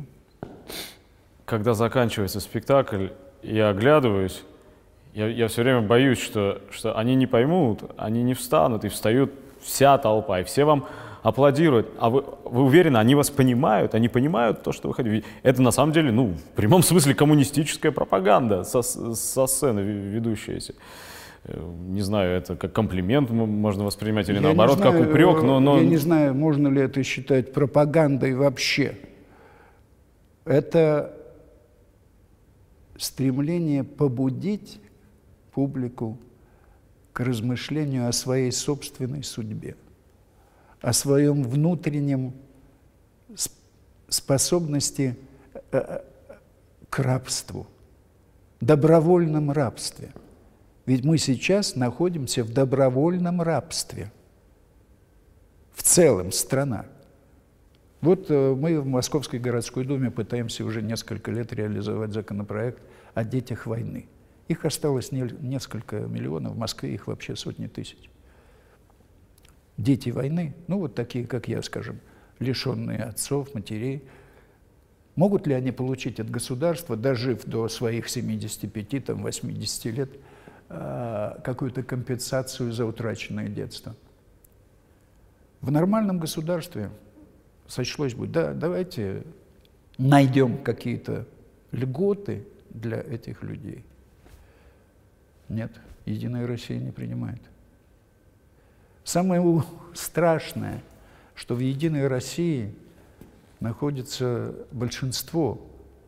Когда заканчивается спектакль, я оглядываюсь, я, я все время боюсь, что, что они не поймут, они не встанут, и встают вся толпа, и все вам аплодируют. А вы, вы уверены, они вас понимают, они понимают то, что вы хотите. Это на самом деле, ну, в прямом смысле коммунистическая пропаганда со, со сцены ведущаяся. Э, не знаю, это как комплимент можно воспринимать или я наоборот, знаю, как упрек, но, но... Я не знаю, можно ли это считать пропагандой вообще. Это стремление побудить публику к размышлению о своей собственной судьбе, о своем внутреннем способности э, э, к рабству, добровольном рабстве. Ведь мы сейчас находимся в добровольном рабстве. В целом страна. Вот э, мы в Московской городской думе пытаемся уже несколько лет реализовать законопроект о детях войны. Их осталось несколько миллионов, в Москве их вообще сотни тысяч. Дети войны, ну вот такие, как я, скажем, лишенные отцов, матерей, могут ли они получить от государства, дожив до своих 75, там, 80 лет, а, какую-то компенсацию за утраченное детство? В нормальном государстве сочлось бы, да, давайте найдем какие-то льготы для этих людей. Нет, Единая Россия не принимает. Самое страшное, что в Единой России находится большинство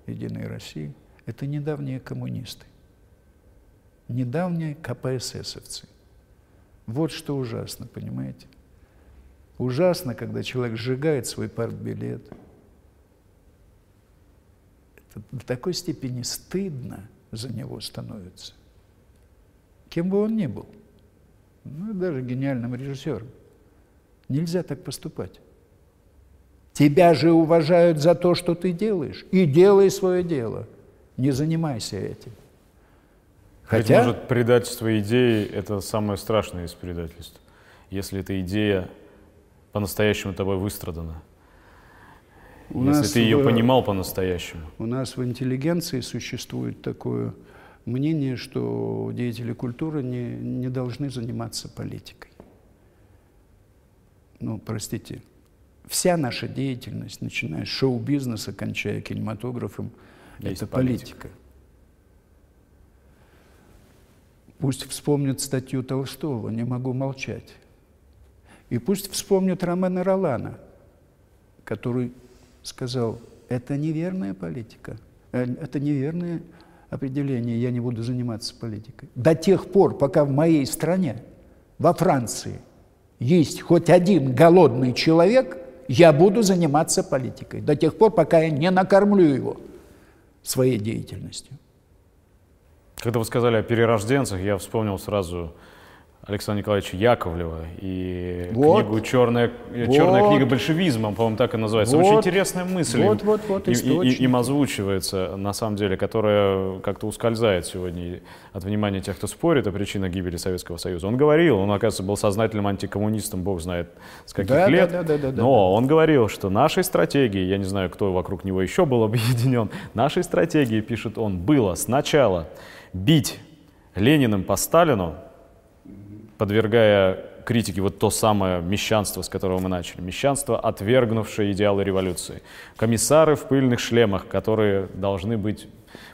Единой России, это недавние коммунисты, недавние КПССовцы. Вот что ужасно, понимаете? Ужасно, когда человек сжигает свой партбилет. Это в такой степени стыдно за него становится кем бы он ни был, ну, даже гениальным режиссером. Нельзя так поступать. Тебя же уважают за то, что ты делаешь. И делай свое дело. Не занимайся этим. Хотя, Ведь, может, предательство идеи — это самое страшное из предательств. Если эта идея по-настоящему тобой выстрадана. У если ты ее в- понимал по-настоящему. у нас в интеллигенции существует такое мнение, что деятели культуры не, не должны заниматься политикой. Ну, простите, вся наша деятельность, начиная с шоу-бизнеса, кончая кинематографом, Есть это политика. политика. Пусть вспомнят статью Толстого «Не могу молчать». И пусть вспомнят Романа Ролана, который сказал, это неверная политика, э, это неверное определение, я не буду заниматься политикой. До тех пор, пока в моей стране, во Франции, есть хоть один голодный человек, я буду заниматься политикой. До тех пор, пока я не накормлю его своей деятельностью. Когда вы сказали о перерожденцах, я вспомнил сразу Александра Николаевича Яковлева и Вот. книгу «Черная, Вот. «Черная книга большевизма», по-моему, так и называется. Очень Вот. интересная мысль Вот, им, вот, вот, и- и- им озвучивается, на самом деле, которая как-то ускользает сегодня от внимания тех, кто спорит о причинах гибели Советского Союза. Он говорил, он, оказывается, был сознательным антикоммунистом, бог знает с каких Да, да, лет, да, да, да, да. но он говорил, что нашей стратегией, я не знаю, кто вокруг него еще был объединен, нашей стратегией, пишет он, было сначала бить Лениным по Сталину, подвергая критике вот то самое мещанство, с которого мы начали. Мещанство, отвергнувшее идеалы революции. Комиссары в пыльных шлемах, которые должны быть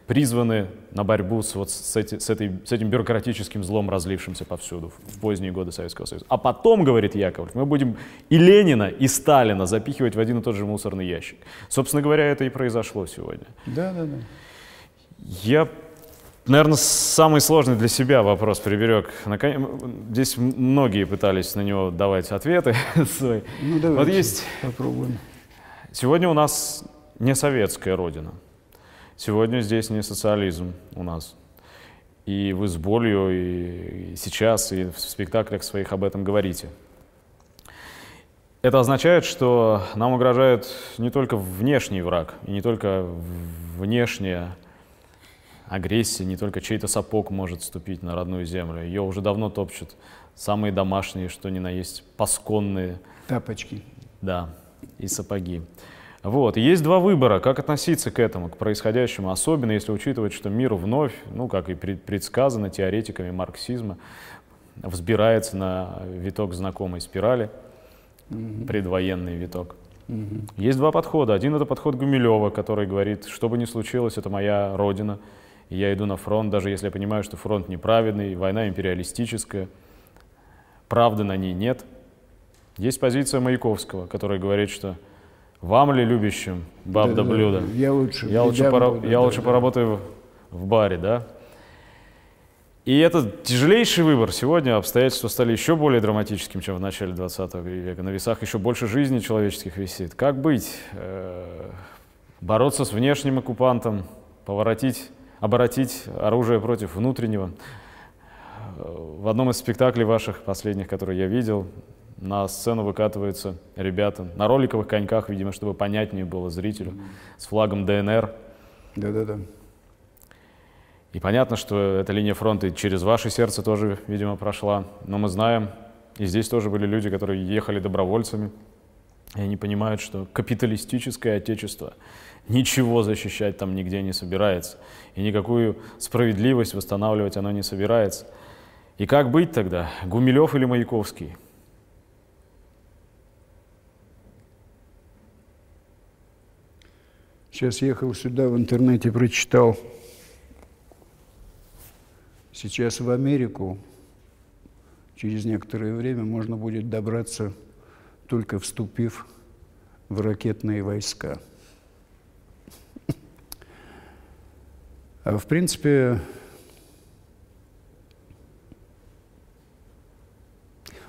призваны на борьбу с, вот с, эти- с этой, с этим бюрократическим злом, разлившимся повсюду в поздние годы Советского Союза. А потом, говорит Яковлев, мы будем и Ленина, и Сталина запихивать в один и тот же мусорный ящик. Собственно говоря, это и произошло сегодня. Да, да, да. Я, наверное, самый сложный для себя вопрос приберег. Здесь многие пытались на него давать ответы свои. Ну, давайте Вот есть попробуем. Сегодня у нас не советская родина. Сегодня здесь не социализм у нас. И вы с болью и, сейчас, и в спектаклях своих об этом говорите. Это означает, что нам угрожает не только внешний враг, и не только внешняя агрессия, не только чей-то сапог может ступить на родную землю. Ее уже давно топчут самые домашние, что ни на есть, пасконные Тапочки. да, и сапоги. Вот. Есть два выбора, как относиться к этому, к происходящему, особенно если учитывать, что мир вновь, ну, как и пред- предсказано теоретиками марксизма, взбирается на виток знакомой спирали, предвоенный виток. Есть два подхода. Один это подход Гумилева, который говорит, что бы ни случилось, это моя родина, и я иду на фронт, даже если я понимаю, что фронт неправедный, война империалистическая, правды на ней нет. Есть позиция Маяковского, который говорит, что вам ли любящим баб да Да-да-да. блюдо? Я лучше Я лучше, пора- буду, я лучше да-да. поработаю в, в баре, да? И этот тяжелейший выбор. Сегодня обстоятельства стали еще более драматическим, чем в начале 20 века. На весах еще больше жизней человеческих висит. Как быть? Э, Бороться с внешним оккупантом, поворотить, оборотить оружие против внутреннего. В одном из спектаклей ваших последних, которые я видел, на сцену выкатываются ребята на роликовых коньках, видимо, чтобы понятнее было зрителю, с флагом ДНР. Да-да-да. И понятно, что эта линия фронта и через ваше сердце тоже, видимо, прошла. Но мы знаем, и здесь тоже были люди, которые ехали добровольцами, и они понимают, что капиталистическое отечество ничего защищать там нигде не собирается. И никакую справедливость восстанавливать оно не собирается. И как быть тогда? Гумилев или Маяковский? Сейчас ехал сюда, в интернете прочитал. Сейчас в Америку через некоторое время можно будет добраться, только вступив в ракетные войска. В принципе,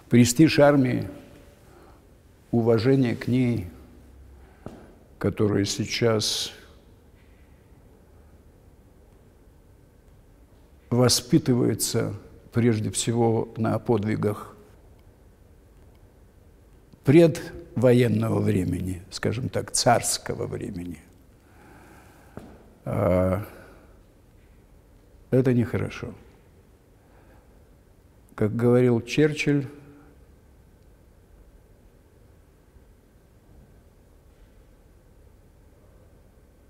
престиж армии, уважение к ней, которое сейчас воспитывается прежде всего на подвигах предвоенного времени, скажем так, царского времени. Это нехорошо. Как говорил Черчилль,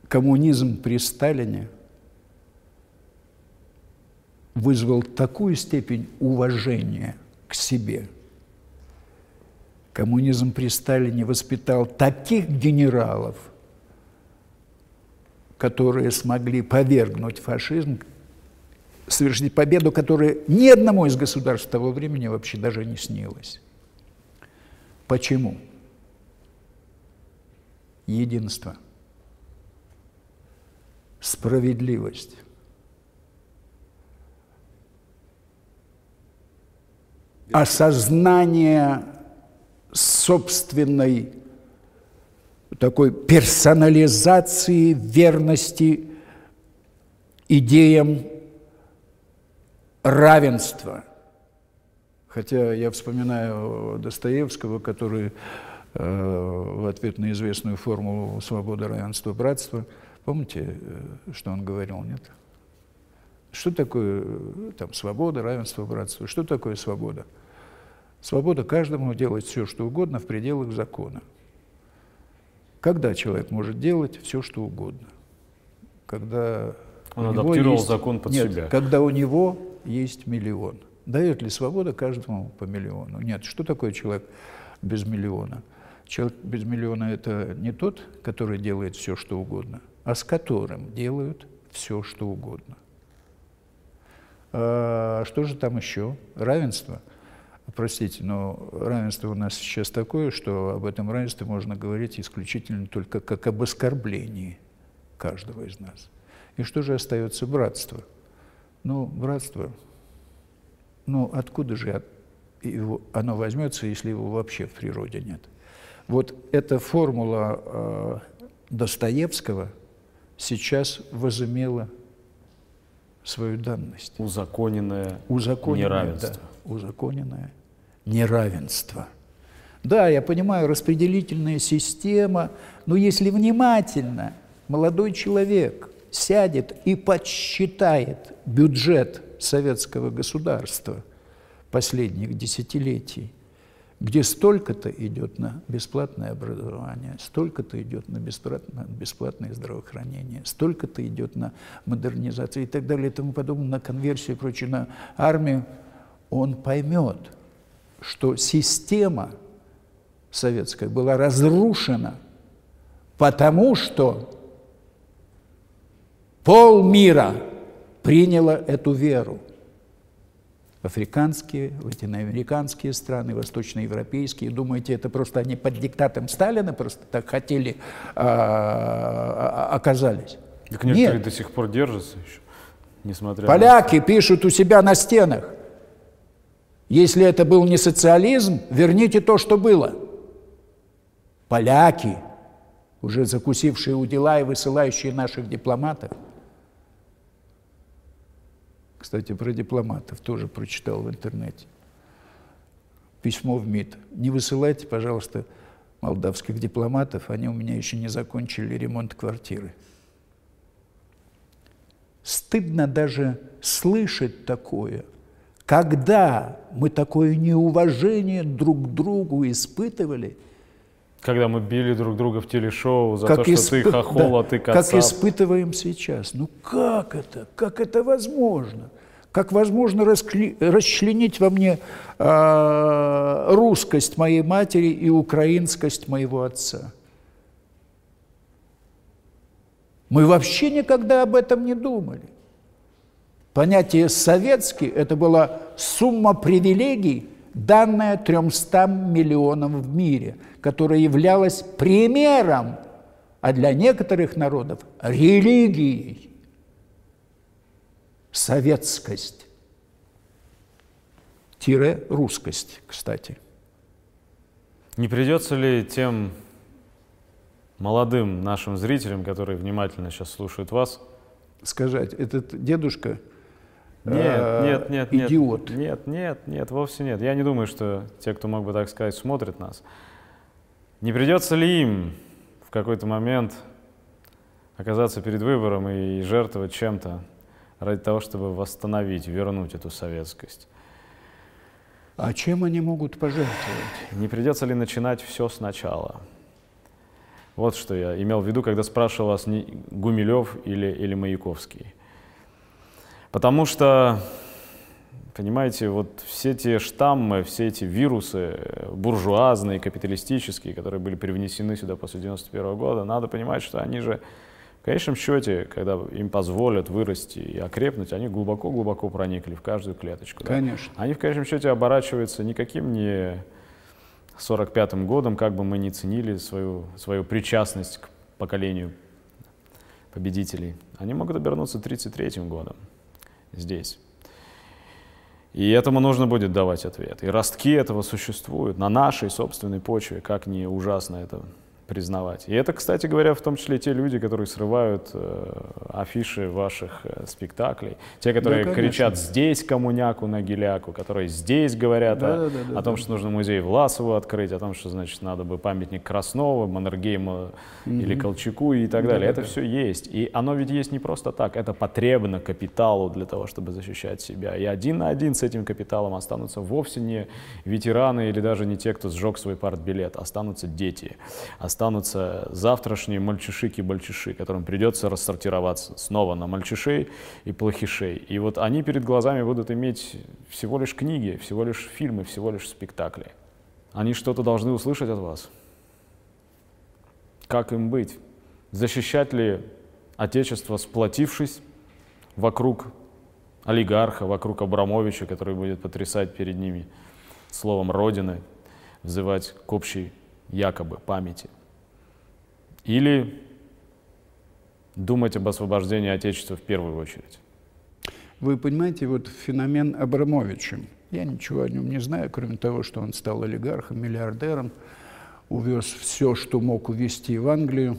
коммунизм при Сталине вызвал такую степень уважения к себе. Коммунизм при Сталине воспитал таких генералов, которые смогли повергнуть фашизм, совершить победу, которая ни одному из государств того времени вообще даже не снилась. Почему? Единство – справедливость. Осознание собственной такой персонализации верности идеям равенства. Хотя я вспоминаю Достоевского, который э, в ответ на известную формулу свободы, равенства, братства – Помните, э, что он говорил, нет? Что такое э, там, свобода, равенство, братство? Что такое свобода? Свобода каждому делать все, что угодно в пределах закона. Когда человек может делать все, что угодно? Когда он адаптировал есть... закон под Нет, себя. Когда у него есть миллион. Дает ли свобода каждому по миллиону? Нет. Что такое человек без миллиона? Человек без миллиона – это не тот, который делает все, что угодно, а с которым делают все, что угодно. А что же там еще? Равенство? Простите, но равенство у нас сейчас такое, что об этом равенстве можно говорить исключительно только как об оскорблении каждого из нас. И что же остается братство? Ну, братство, ну, откуда же его, оно возьмется, если его вообще в природе нет? Вот эта формула э, Достоевского – сейчас возымела свою данность. Узаконенное, узаконенное неравенство. Да, узаконенное неравенство. Да, я понимаю, распределительная система, но если внимательно молодой человек сядет и подсчитает бюджет советского государства последних десятилетий, где столько-то идет на бесплатное образование, столько-то идет на бесплатное, бесплатное здравоохранение, столько-то идет на модернизацию и так далее и тому подобное, на конверсию и прочее, на армию, он поймет, что система советская была разрушена, потому что полмира приняло эту веру – африканские, латиноамериканские страны, восточноевропейские. Думаете, это просто они под диктатом Сталина просто так хотели, а, а, оказались? Так некоторые Нет. до сих пор держатся еще, несмотря Поляки на... пишут у себя на стенах. Если это был не социализм, верните то, что было. Поляки, уже закусившие у дела и высылающие наших дипломатов – кстати, про дипломатов тоже прочитал в интернете. Письмо в МИД. Не высылайте, пожалуйста, молдавских дипломатов, они у меня еще не закончили ремонт квартиры. Стыдно даже слышать такое, когда мы такое неуважение друг к другу испытывали – когда мы били друг друга в телешоу за как то, исп... что ты хохол, да, а ты кацап. Как испытываем сейчас. Ну как это? Как это возможно? Как возможно расчленить во мне э, русскость моей матери и украинскость моего отца? Мы вообще никогда об этом не думали. Понятие «советский» – это была сумма привилегий, данная 300 миллионам в мире – которая являлась примером, а для некоторых народов – религией. Советскость. Тире русскость, кстати. Не придется ли тем молодым нашим зрителям, которые внимательно сейчас слушают вас, сказать, этот дедушка нет, э, нет, нет, идиот. Нет, нет, нет, вовсе нет. Я не думаю, что те, кто мог бы так сказать, смотрят нас. Не придется ли им в какой-то момент оказаться перед выбором и жертвовать чем-то ради того, чтобы восстановить, вернуть эту советскость? А чем они могут пожертвовать? Не придется ли начинать все сначала? Вот что я имел в виду, когда спрашивал вас, не Гумилев или, или Маяковский. Потому что, понимаете, вот все те штаммы, все эти вирусы буржуазные, капиталистические, которые были привнесены сюда после 91 года, надо понимать, что они же в конечном счете, когда им позволят вырасти и окрепнуть, они глубоко-глубоко проникли в каждую клеточку. Да? Конечно. Они в конечном счете оборачиваются никаким не 45-м годом, как бы мы ни ценили свою, свою причастность к поколению победителей. Они могут обернуться 33-м годом здесь. И этому нужно будет давать ответ. И ростки этого существуют на нашей собственной почве, как не ужасно это признавать. И это, кстати говоря, в том числе те люди, которые срывают э, афиши ваших э, спектаклей, те, которые Да, кричат здесь коммуняку на геляку, которые здесь говорят Да, о, да, да, о том, да. что нужно музей Власову открыть, о том, что значит надо бы памятник Краснова, Маннергейму или Колчаку и так далее. Это все есть. И оно ведь есть не просто так, это потребно капиталу для того, чтобы защищать себя. И один на один с этим капиталом останутся вовсе не ветераны или даже не те, кто сжег свой партбилет, останутся дети, останутся завтрашние мальчишики-бальчиши, которым придется рассортироваться снова на мальчишей и плохишей. И вот они перед глазами будут иметь всего лишь книги, всего лишь фильмы, всего лишь спектакли. Они что-то должны услышать от вас. Как им быть? Защищать ли Отечество, сплотившись вокруг олигарха, вокруг Абрамовича, который будет потрясать перед ними словом Родины, взывать к общей якобы памяти? Или думать об освобождении Отечества в первую очередь? Вы понимаете, вот феномен Абрамовича. Я ничего о нем не знаю, кроме того, что он стал олигархом, миллиардером, увез все, что мог увезти в Англию.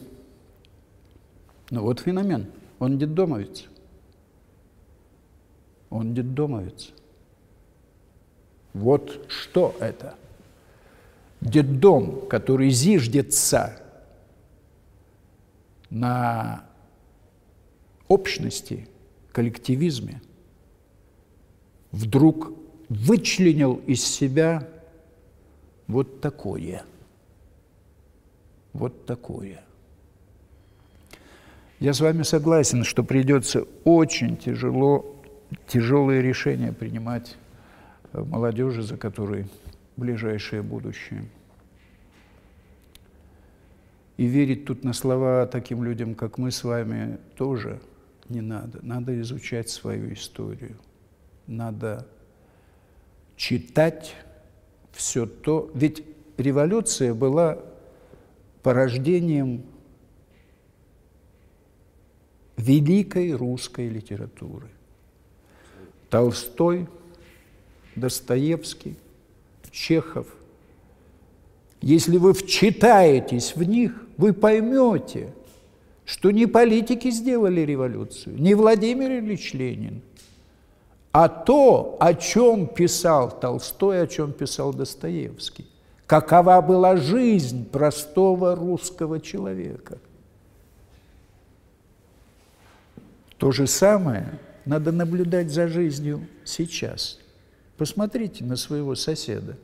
Ну вот феномен. Он детдомовец. Он детдомовец. Вот что это? Детдом, который зиждется на общности, коллективизме, вдруг вычленил из себя вот такое. Вот такое. Я с вами согласен, что придется очень тяжело, тяжелые решения принимать э, молодежи, за которой ближайшее будущее. И верить тут на слова таким людям, как мы с вами, тоже не надо. Надо изучать свою историю. Надо читать все то. Ведь революция была порождением великой русской литературы. Толстой, Достоевский, Чехов. Если вы вчитаетесь в них, вы поймете, что не политики сделали революцию, не Владимир Ильич Ленин, а то, о чем писал Толстой, о чем писал Достоевский. Какова была жизнь простого русского человека. То же самое надо наблюдать за жизнью сейчас. Посмотрите на своего соседа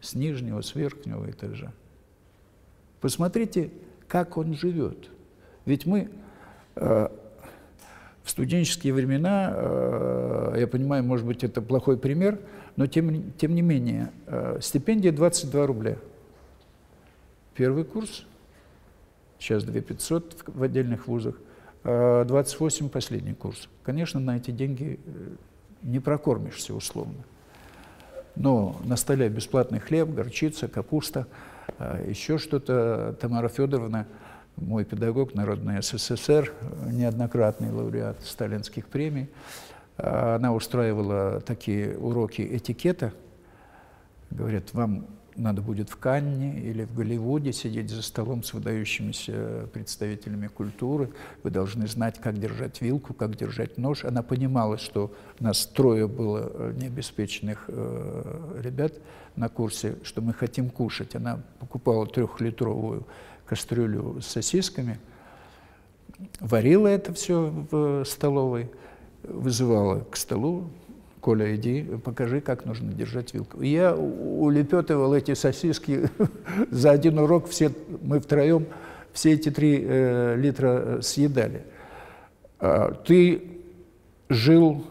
с нижнего, с верхнего этажа. Посмотрите, как он живет. Ведь мы э, в студенческие времена, э, я понимаю, может быть, это плохой пример, но тем, тем не менее, э, стипендия 22 рубля. Первый курс, сейчас 2500 в отдельных вузах, э, 28 последний курс. Конечно, на эти деньги э, не прокормишься условно. Но на столе бесплатный хлеб, горчица, капуста, э, еще что-то. Тамара Федоровна, мой педагог Народный СССР, неоднократный лауреат сталинских премий, э, она устраивала такие уроки этикета. Говорят, вам надо будет в Канне или в Голливуде сидеть за столом с выдающимися представителями культуры. Вы должны знать, как держать вилку, как держать нож. Она понимала, что нас трое было э, необеспеченных э, ребят на курсе, что мы хотим кушать. Она покупала трехлитровую кастрюлю с сосисками, варила это все в столовой, вызывала к столу Коля, иди, покажи, как нужно держать вилку. Я улепетывал эти сосиски за один урок, все, мы втроем все эти три э, литра съедали. А, ты жил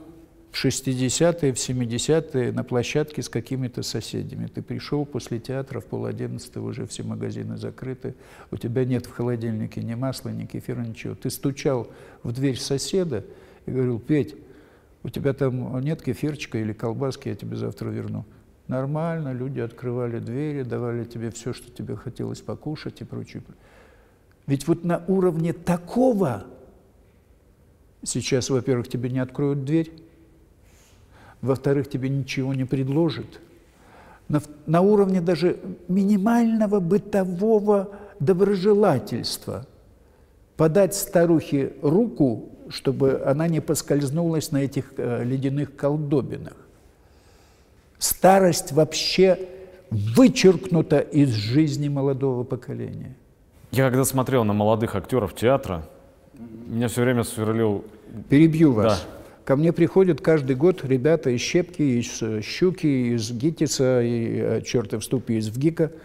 в 60-е, в 70-е на площадке с какими-то соседями. Ты пришел после театра в пол одиннадцатого, уже все магазины закрыты, у тебя нет в холодильнике ни масла, ни кефира, ничего. Ты стучал в дверь соседа и говорил, Петь, у тебя там нет кефирчика или колбаски, я тебе завтра верну. Нормально, люди открывали двери, давали тебе все, что тебе хотелось покушать и прочее. Ведь вот на уровне такого сейчас, во-первых, тебе не откроют дверь, во-вторых, тебе ничего не предложат. На, на уровне даже минимального бытового доброжелательства подать старухе руку чтобы она не поскользнулась на этих э, ледяных колдобинах. Старость вообще вычеркнута из жизни молодого поколения. Я когда смотрел на молодых актеров театра, меня все время сверлил... Перебью вас. Да. Ко мне приходят каждый год ребята из Щепки, из Щуки, из Гитиса, и, э, чертов ступи, из ВГИКа –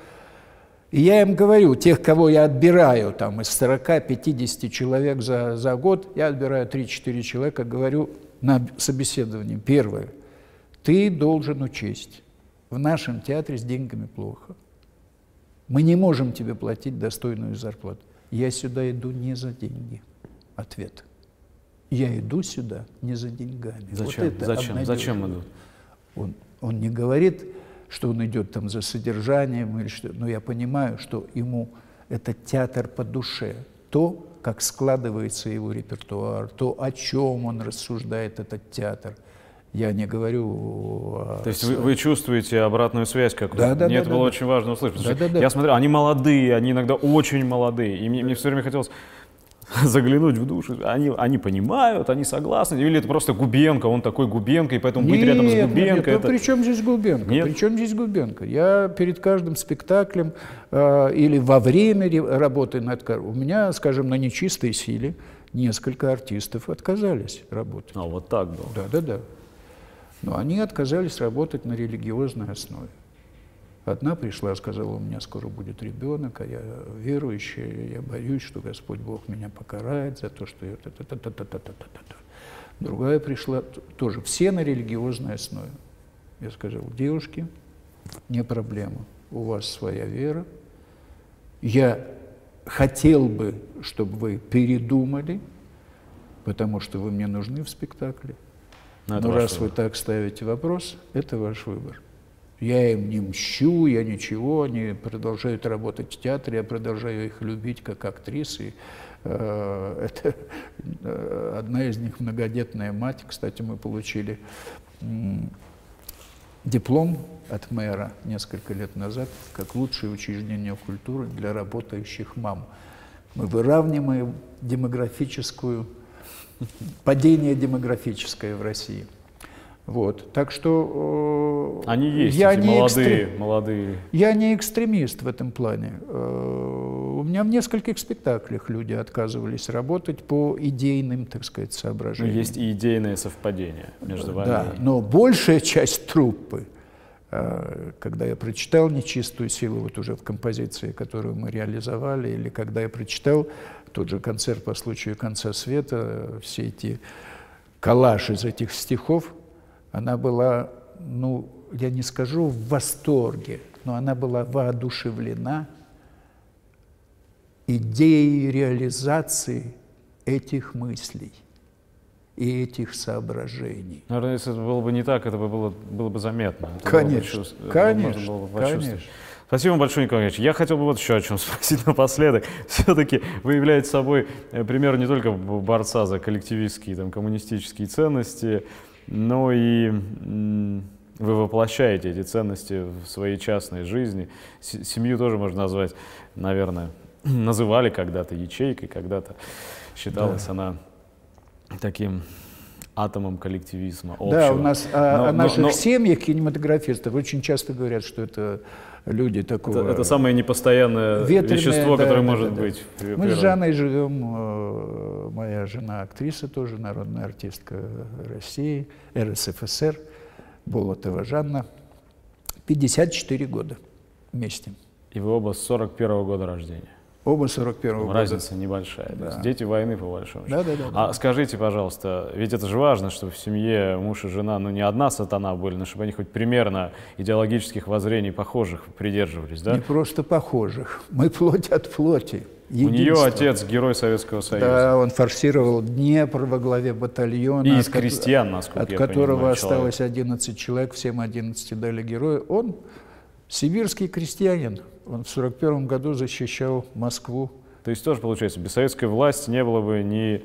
и я им говорю, тех, кого я отбираю там, из 40-50 человек за, за год, я отбираю 3-4 человека, говорю на собеседовании. Первое. Ты должен учесть, в нашем театре с деньгами плохо. Мы не можем тебе платить достойную зарплату. Я сюда иду не за деньги. Ответ. Я иду сюда не за деньгами. Зачем? Вот Зачем? Зачем идут? Он, он не говорит, что он идет там за содержанием или что. Но я понимаю, что ему этот театр по душе. То, как складывается его репертуар, то, о чем он рассуждает, этот театр. Я не говорю... То есть вы, вы чувствуете обратную связь какую-то? Да, да, Мне да, это да, было да. очень важно услышать. Да, да, да. Я смотрю, они молодые, они иногда очень молодые. И мне, мне все время хотелось заглянуть в душу. Они, они понимают, они согласны. Или это просто Губенко, он такой Губенко, и поэтому быть рядом с Губенко. Нет, нет, ну это... при чем здесь Губенко? Нет? При чем здесь Губенко? Я перед каждым спектаклем э, или во время работы над у меня, скажем, на нечистой силе несколько артистов отказались работать. А, вот так было. Да, да, да. Но они отказались работать на религиозной основе. Одна пришла, сказала, у меня скоро будет ребенок, а я верующая, я боюсь, что Господь Бог меня покарает за то, что я... Другая пришла, тоже, все на религиозной основе. Я сказал, девушки, не проблема, у вас своя вера. Я хотел бы, чтобы вы передумали, потому что вы мне нужны в спектакле. Но, Но раз выбор. вы так ставите вопрос, это ваш выбор. Я им не мщу, я ничего, они продолжают работать в театре, я продолжаю их любить как актрисы. Э, это э, одна из них многодетная мать. Кстати, мы получили диплом от мэра несколько лет назад как лучшее учреждение культуры для работающих мам. Мы выравниваем демографическую, падение демографическое в России. Вот. Так что э, они есть, я не молодые, экстре... молодые. Я не экстремист в этом плане. Э, у меня в нескольких спектаклях люди отказывались работать по идейным, так сказать, соображениям. Но есть и идейное совпадение между вами. Да, но большая часть труппы, э, когда я прочитал «Нечистую силу», вот уже в композиции, которую мы реализовали, или когда я прочитал тот же концерт по случаю конца света, все эти коллаж из этих стихов, она была, ну, я не скажу в восторге, но она была воодушевлена идеей реализации этих мыслей и этих соображений. Наверное, если это было бы не так, это бы было, было бы заметно. Это конечно, было бы конечно, было бы конечно. Спасибо большое, Николай Ильич. Я хотел бы вот еще о чем спросить напоследок. Все-таки вы являетесь собой э, пример не только борца за коллективистские, там, коммунистические ценности, но и вы воплощаете эти ценности в своей частной жизни. Семью тоже можно назвать, наверное, называли когда-то ячейкой, когда-то считалась да. она таким атомом коллективизма. Общего. Да, у нас о, но, о наших но, но... семьях кинематографистов очень часто говорят, что это люди такого... Это, это самое непостоянное ветреное, вещество, да, которое да, может да, быть. Да. Мы с Жанной живем, э, моя жена актриса тоже, народная артистка России, РСФСР. Болотова Жанна. 54 года вместе. И вы оба с 41 -го года рождения. Оба 41 -го года. Разница небольшая. Есть дети войны, по большому счету. Да, да, да, А скажите, пожалуйста, ведь это же важно, чтобы в семье муж и жена, ну не одна сатана были, но чтобы они хоть примерно идеологических воззрений похожих придерживались, да? Не просто похожих. Мы плоть от плоти. У нее отец герой Советского Союза. Да, он форсировал Днепр во главе батальона. И из крестьян, насколько От я которого понимаю, осталось 11 человек, всем 11 дали героя. Он сибирский крестьянин. Он в 41 году защищал Москву. То есть тоже получается, без советской власти не было бы ни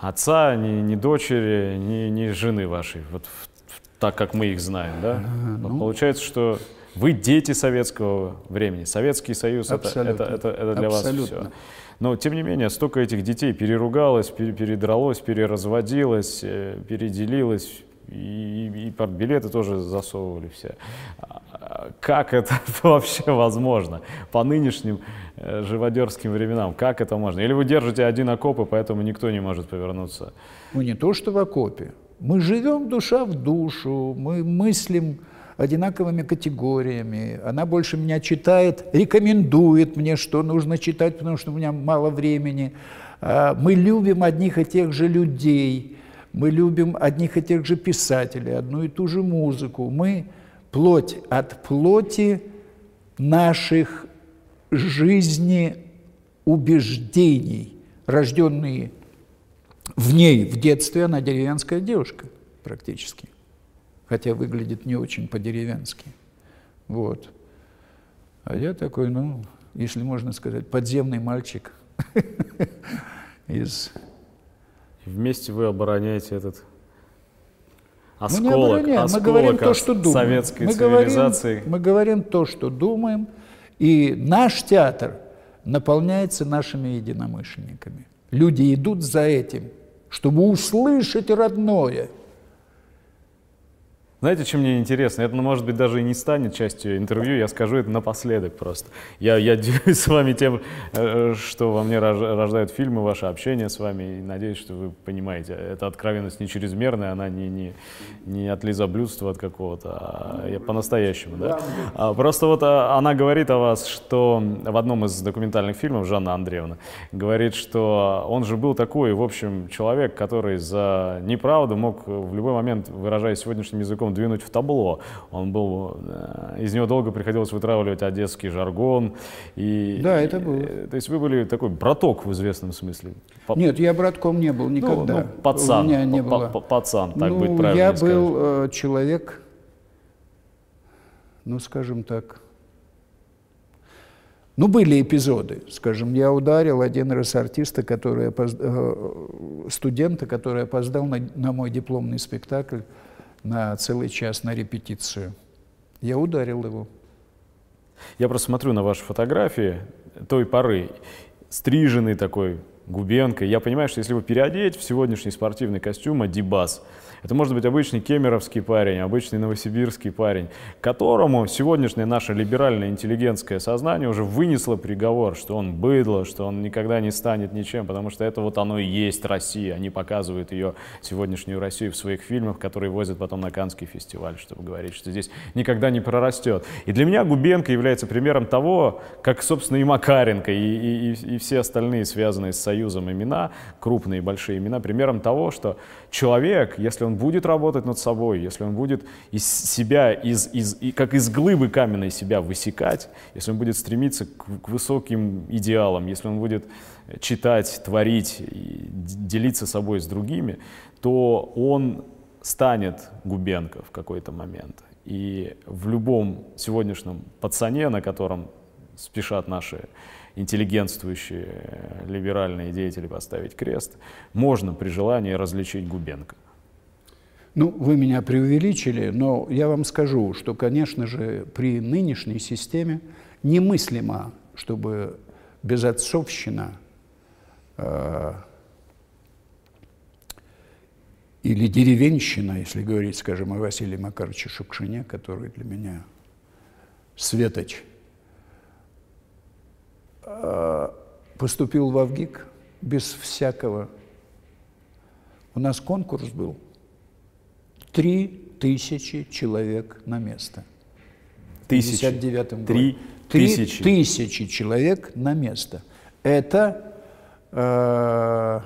отца, ни, ни дочери, ни, ни жены вашей, вот в- в- так как мы их знаем, да? Вот ну. Получается, что вы дети советского времени. Советский Союз это, это, Абсолютно. это, это для вас все. Абсолютно. Но тем не менее, столько этих детей переругалось, пере- передралось, переразводилось, э, переделилось. И, и, партбилеты тоже засовывали все. А, Как это вообще возможно по нынешним э, живодерским временам? Как это можно? Или вы держите один окоп, и поэтому никто не может повернуться? Мы не то что в окопе. Мы живем душа в душу, мы мыслим одинаковыми категориями. Она больше меня читает, рекомендует мне, что нужно читать, потому что у меня мало времени. А, Мы любим одних и тех же людей, мы любим одних и тех же писателей, одну и ту же музыку. Мы плоть от плоти наших жизни убеждений, рожденные в ней в детстве она деревенская девушка практически, хотя выглядит не очень по-деревенски. Вот. А я такой, ну, если можно сказать, подземный мальчик из... Вместе вы обороняете этот Мы не осколок, мы осколок говорим то, что думаем. советской мы цивилизации. Говорим, мы говорим то, что думаем, и наш театр наполняется нашими единомышленниками. Люди идут за этим, чтобы услышать родное. Знаете, чем мне интересно? Это, ну, может быть, даже и не станет частью интервью, я скажу это напоследок просто. Я, я делюсь с вами тем, э, что во мне рож- рождают фильмы, ваше общение с вами, и надеюсь, что вы понимаете, эта откровенность не чрезмерная, она не, не, не от лизоблюдства от какого-то, а я по-настоящему, да? А, просто вот а, она говорит о вас, что в одном из документальных фильмов, Жанна Андреевна, говорит, что он же был такой, в общем, человек, который за неправду мог в любой момент, выражаясь сегодняшним языком, двинуть в табло. Он был, э, из него долго приходилось вытравливать одесский жаргон. И, Да, это было. э, То есть вы были такой браток в известном смысле. Нет, я братком не был ну, никогда. ну, пацан, У меня не было. па- пацан, так ну, быть правильно я был э, человек, ну, скажем так, ну, были эпизоды, скажем, я ударил один раз артиста, который опоз- э, студента, который опоздал на, на мой дипломный спектакль на целый час на репетицию. Я ударил его. Я просто смотрю на ваши фотографии той поры, стриженный такой, губенкой. Я понимаю, что если его переодеть в сегодняшний спортивный костюм Адибас, это может быть обычный кемеровский парень, обычный новосибирский парень, которому сегодняшнее наше либеральное интеллигентское сознание уже вынесло приговор, что он быдло, что он никогда не станет ничем, потому что это вот оно и есть Россия. Они показывают ее, сегодняшнюю Россию, в своих фильмах, которые возят потом на Каннский фестиваль, чтобы говорить, что здесь никогда не прорастет. И для меня Губенко является примером того, как, собственно, и Макаренко, и- и- и все остальные связанные с Союзом имена, крупные большие имена, примером того, что человек, если он будет работать над собой, если он будет из себя, из, из, и как из глыбы каменной себя высекать, если он будет стремиться к, к высоким идеалам, если он будет читать, творить, и делиться собой с другими, то он станет Губенко в какой-то момент. И в любом сегодняшнем пацане, на котором спешат наши интеллигентствующие э, либеральные деятели поставить крест, можно при желании различить Губенко. Ну, вы меня преувеличили, но я вам скажу, что, конечно же, при нынешней системе немыслимо, чтобы безотцовщина э, или деревенщина, если говорить, скажем, о Василии Макаровиче Шукшине, который для меня светоч, поступил в Авгик без всякого. У нас конкурс был. Три тысячи человек на место. В Тысячи. 59 году. Три Три тысячи. тысячи человек на место. Это, э,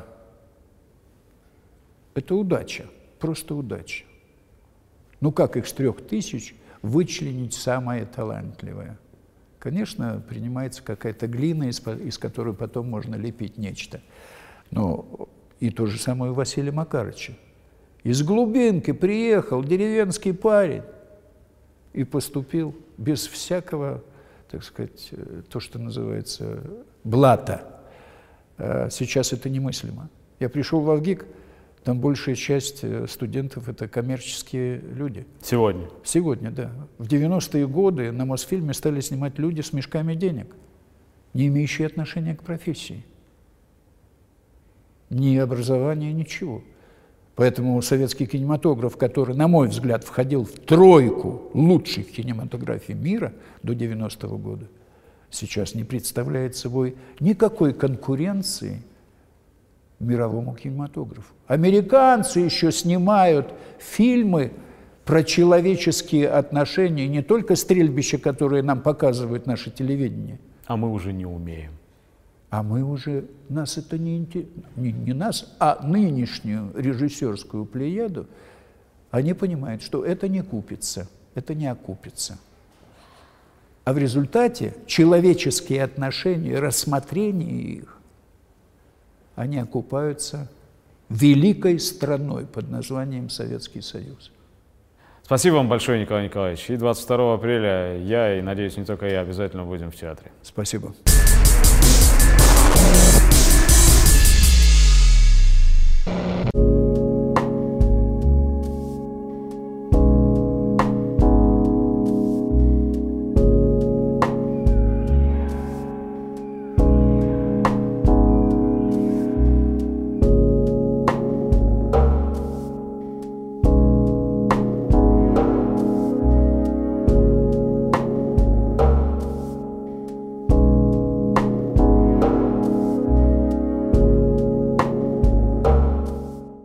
это удача, просто удача. Ну как их с трех тысяч вычленить самое талантливое? Конечно, принимается какая-то глина, из, из которой потом можно лепить нечто. Но и то же самое у Василия Макарыча. Из глубинки приехал деревенский парень и поступил без всякого, так сказать, э, то, что называется, блата. Э, Сейчас это немыслимо. Я пришел в Авгик, там большая часть э, студентов – это коммерческие люди. Сегодня. Сегодня, да. В 90-е годы на Мосфильме стали снимать люди с мешками денег, не имеющие отношения к профессии. Ни образования, ничего. Поэтому советский кинематограф, который, на мой взгляд, входил в тройку лучших кинематографий мира до 90-го года, сейчас не представляет собой никакой конкуренции мировому кинематографу. Американцы еще снимают фильмы про человеческие отношения, не только стрельбища, которые нам показывают наше телевидение, А мы уже не умеем. а мы уже, нас это не, инте- не, не нас, а нынешнюю режиссерскую плеяду, они понимают, что это не купится, это не окупится. А в результате человеческие отношения, рассмотрение их, они окупаются великой страной под названием Советский Союз. Спасибо вам большое, Николай Николаевич. И 22 апреля я, и, надеюсь, не только я, обязательно будем в театре. Спасибо.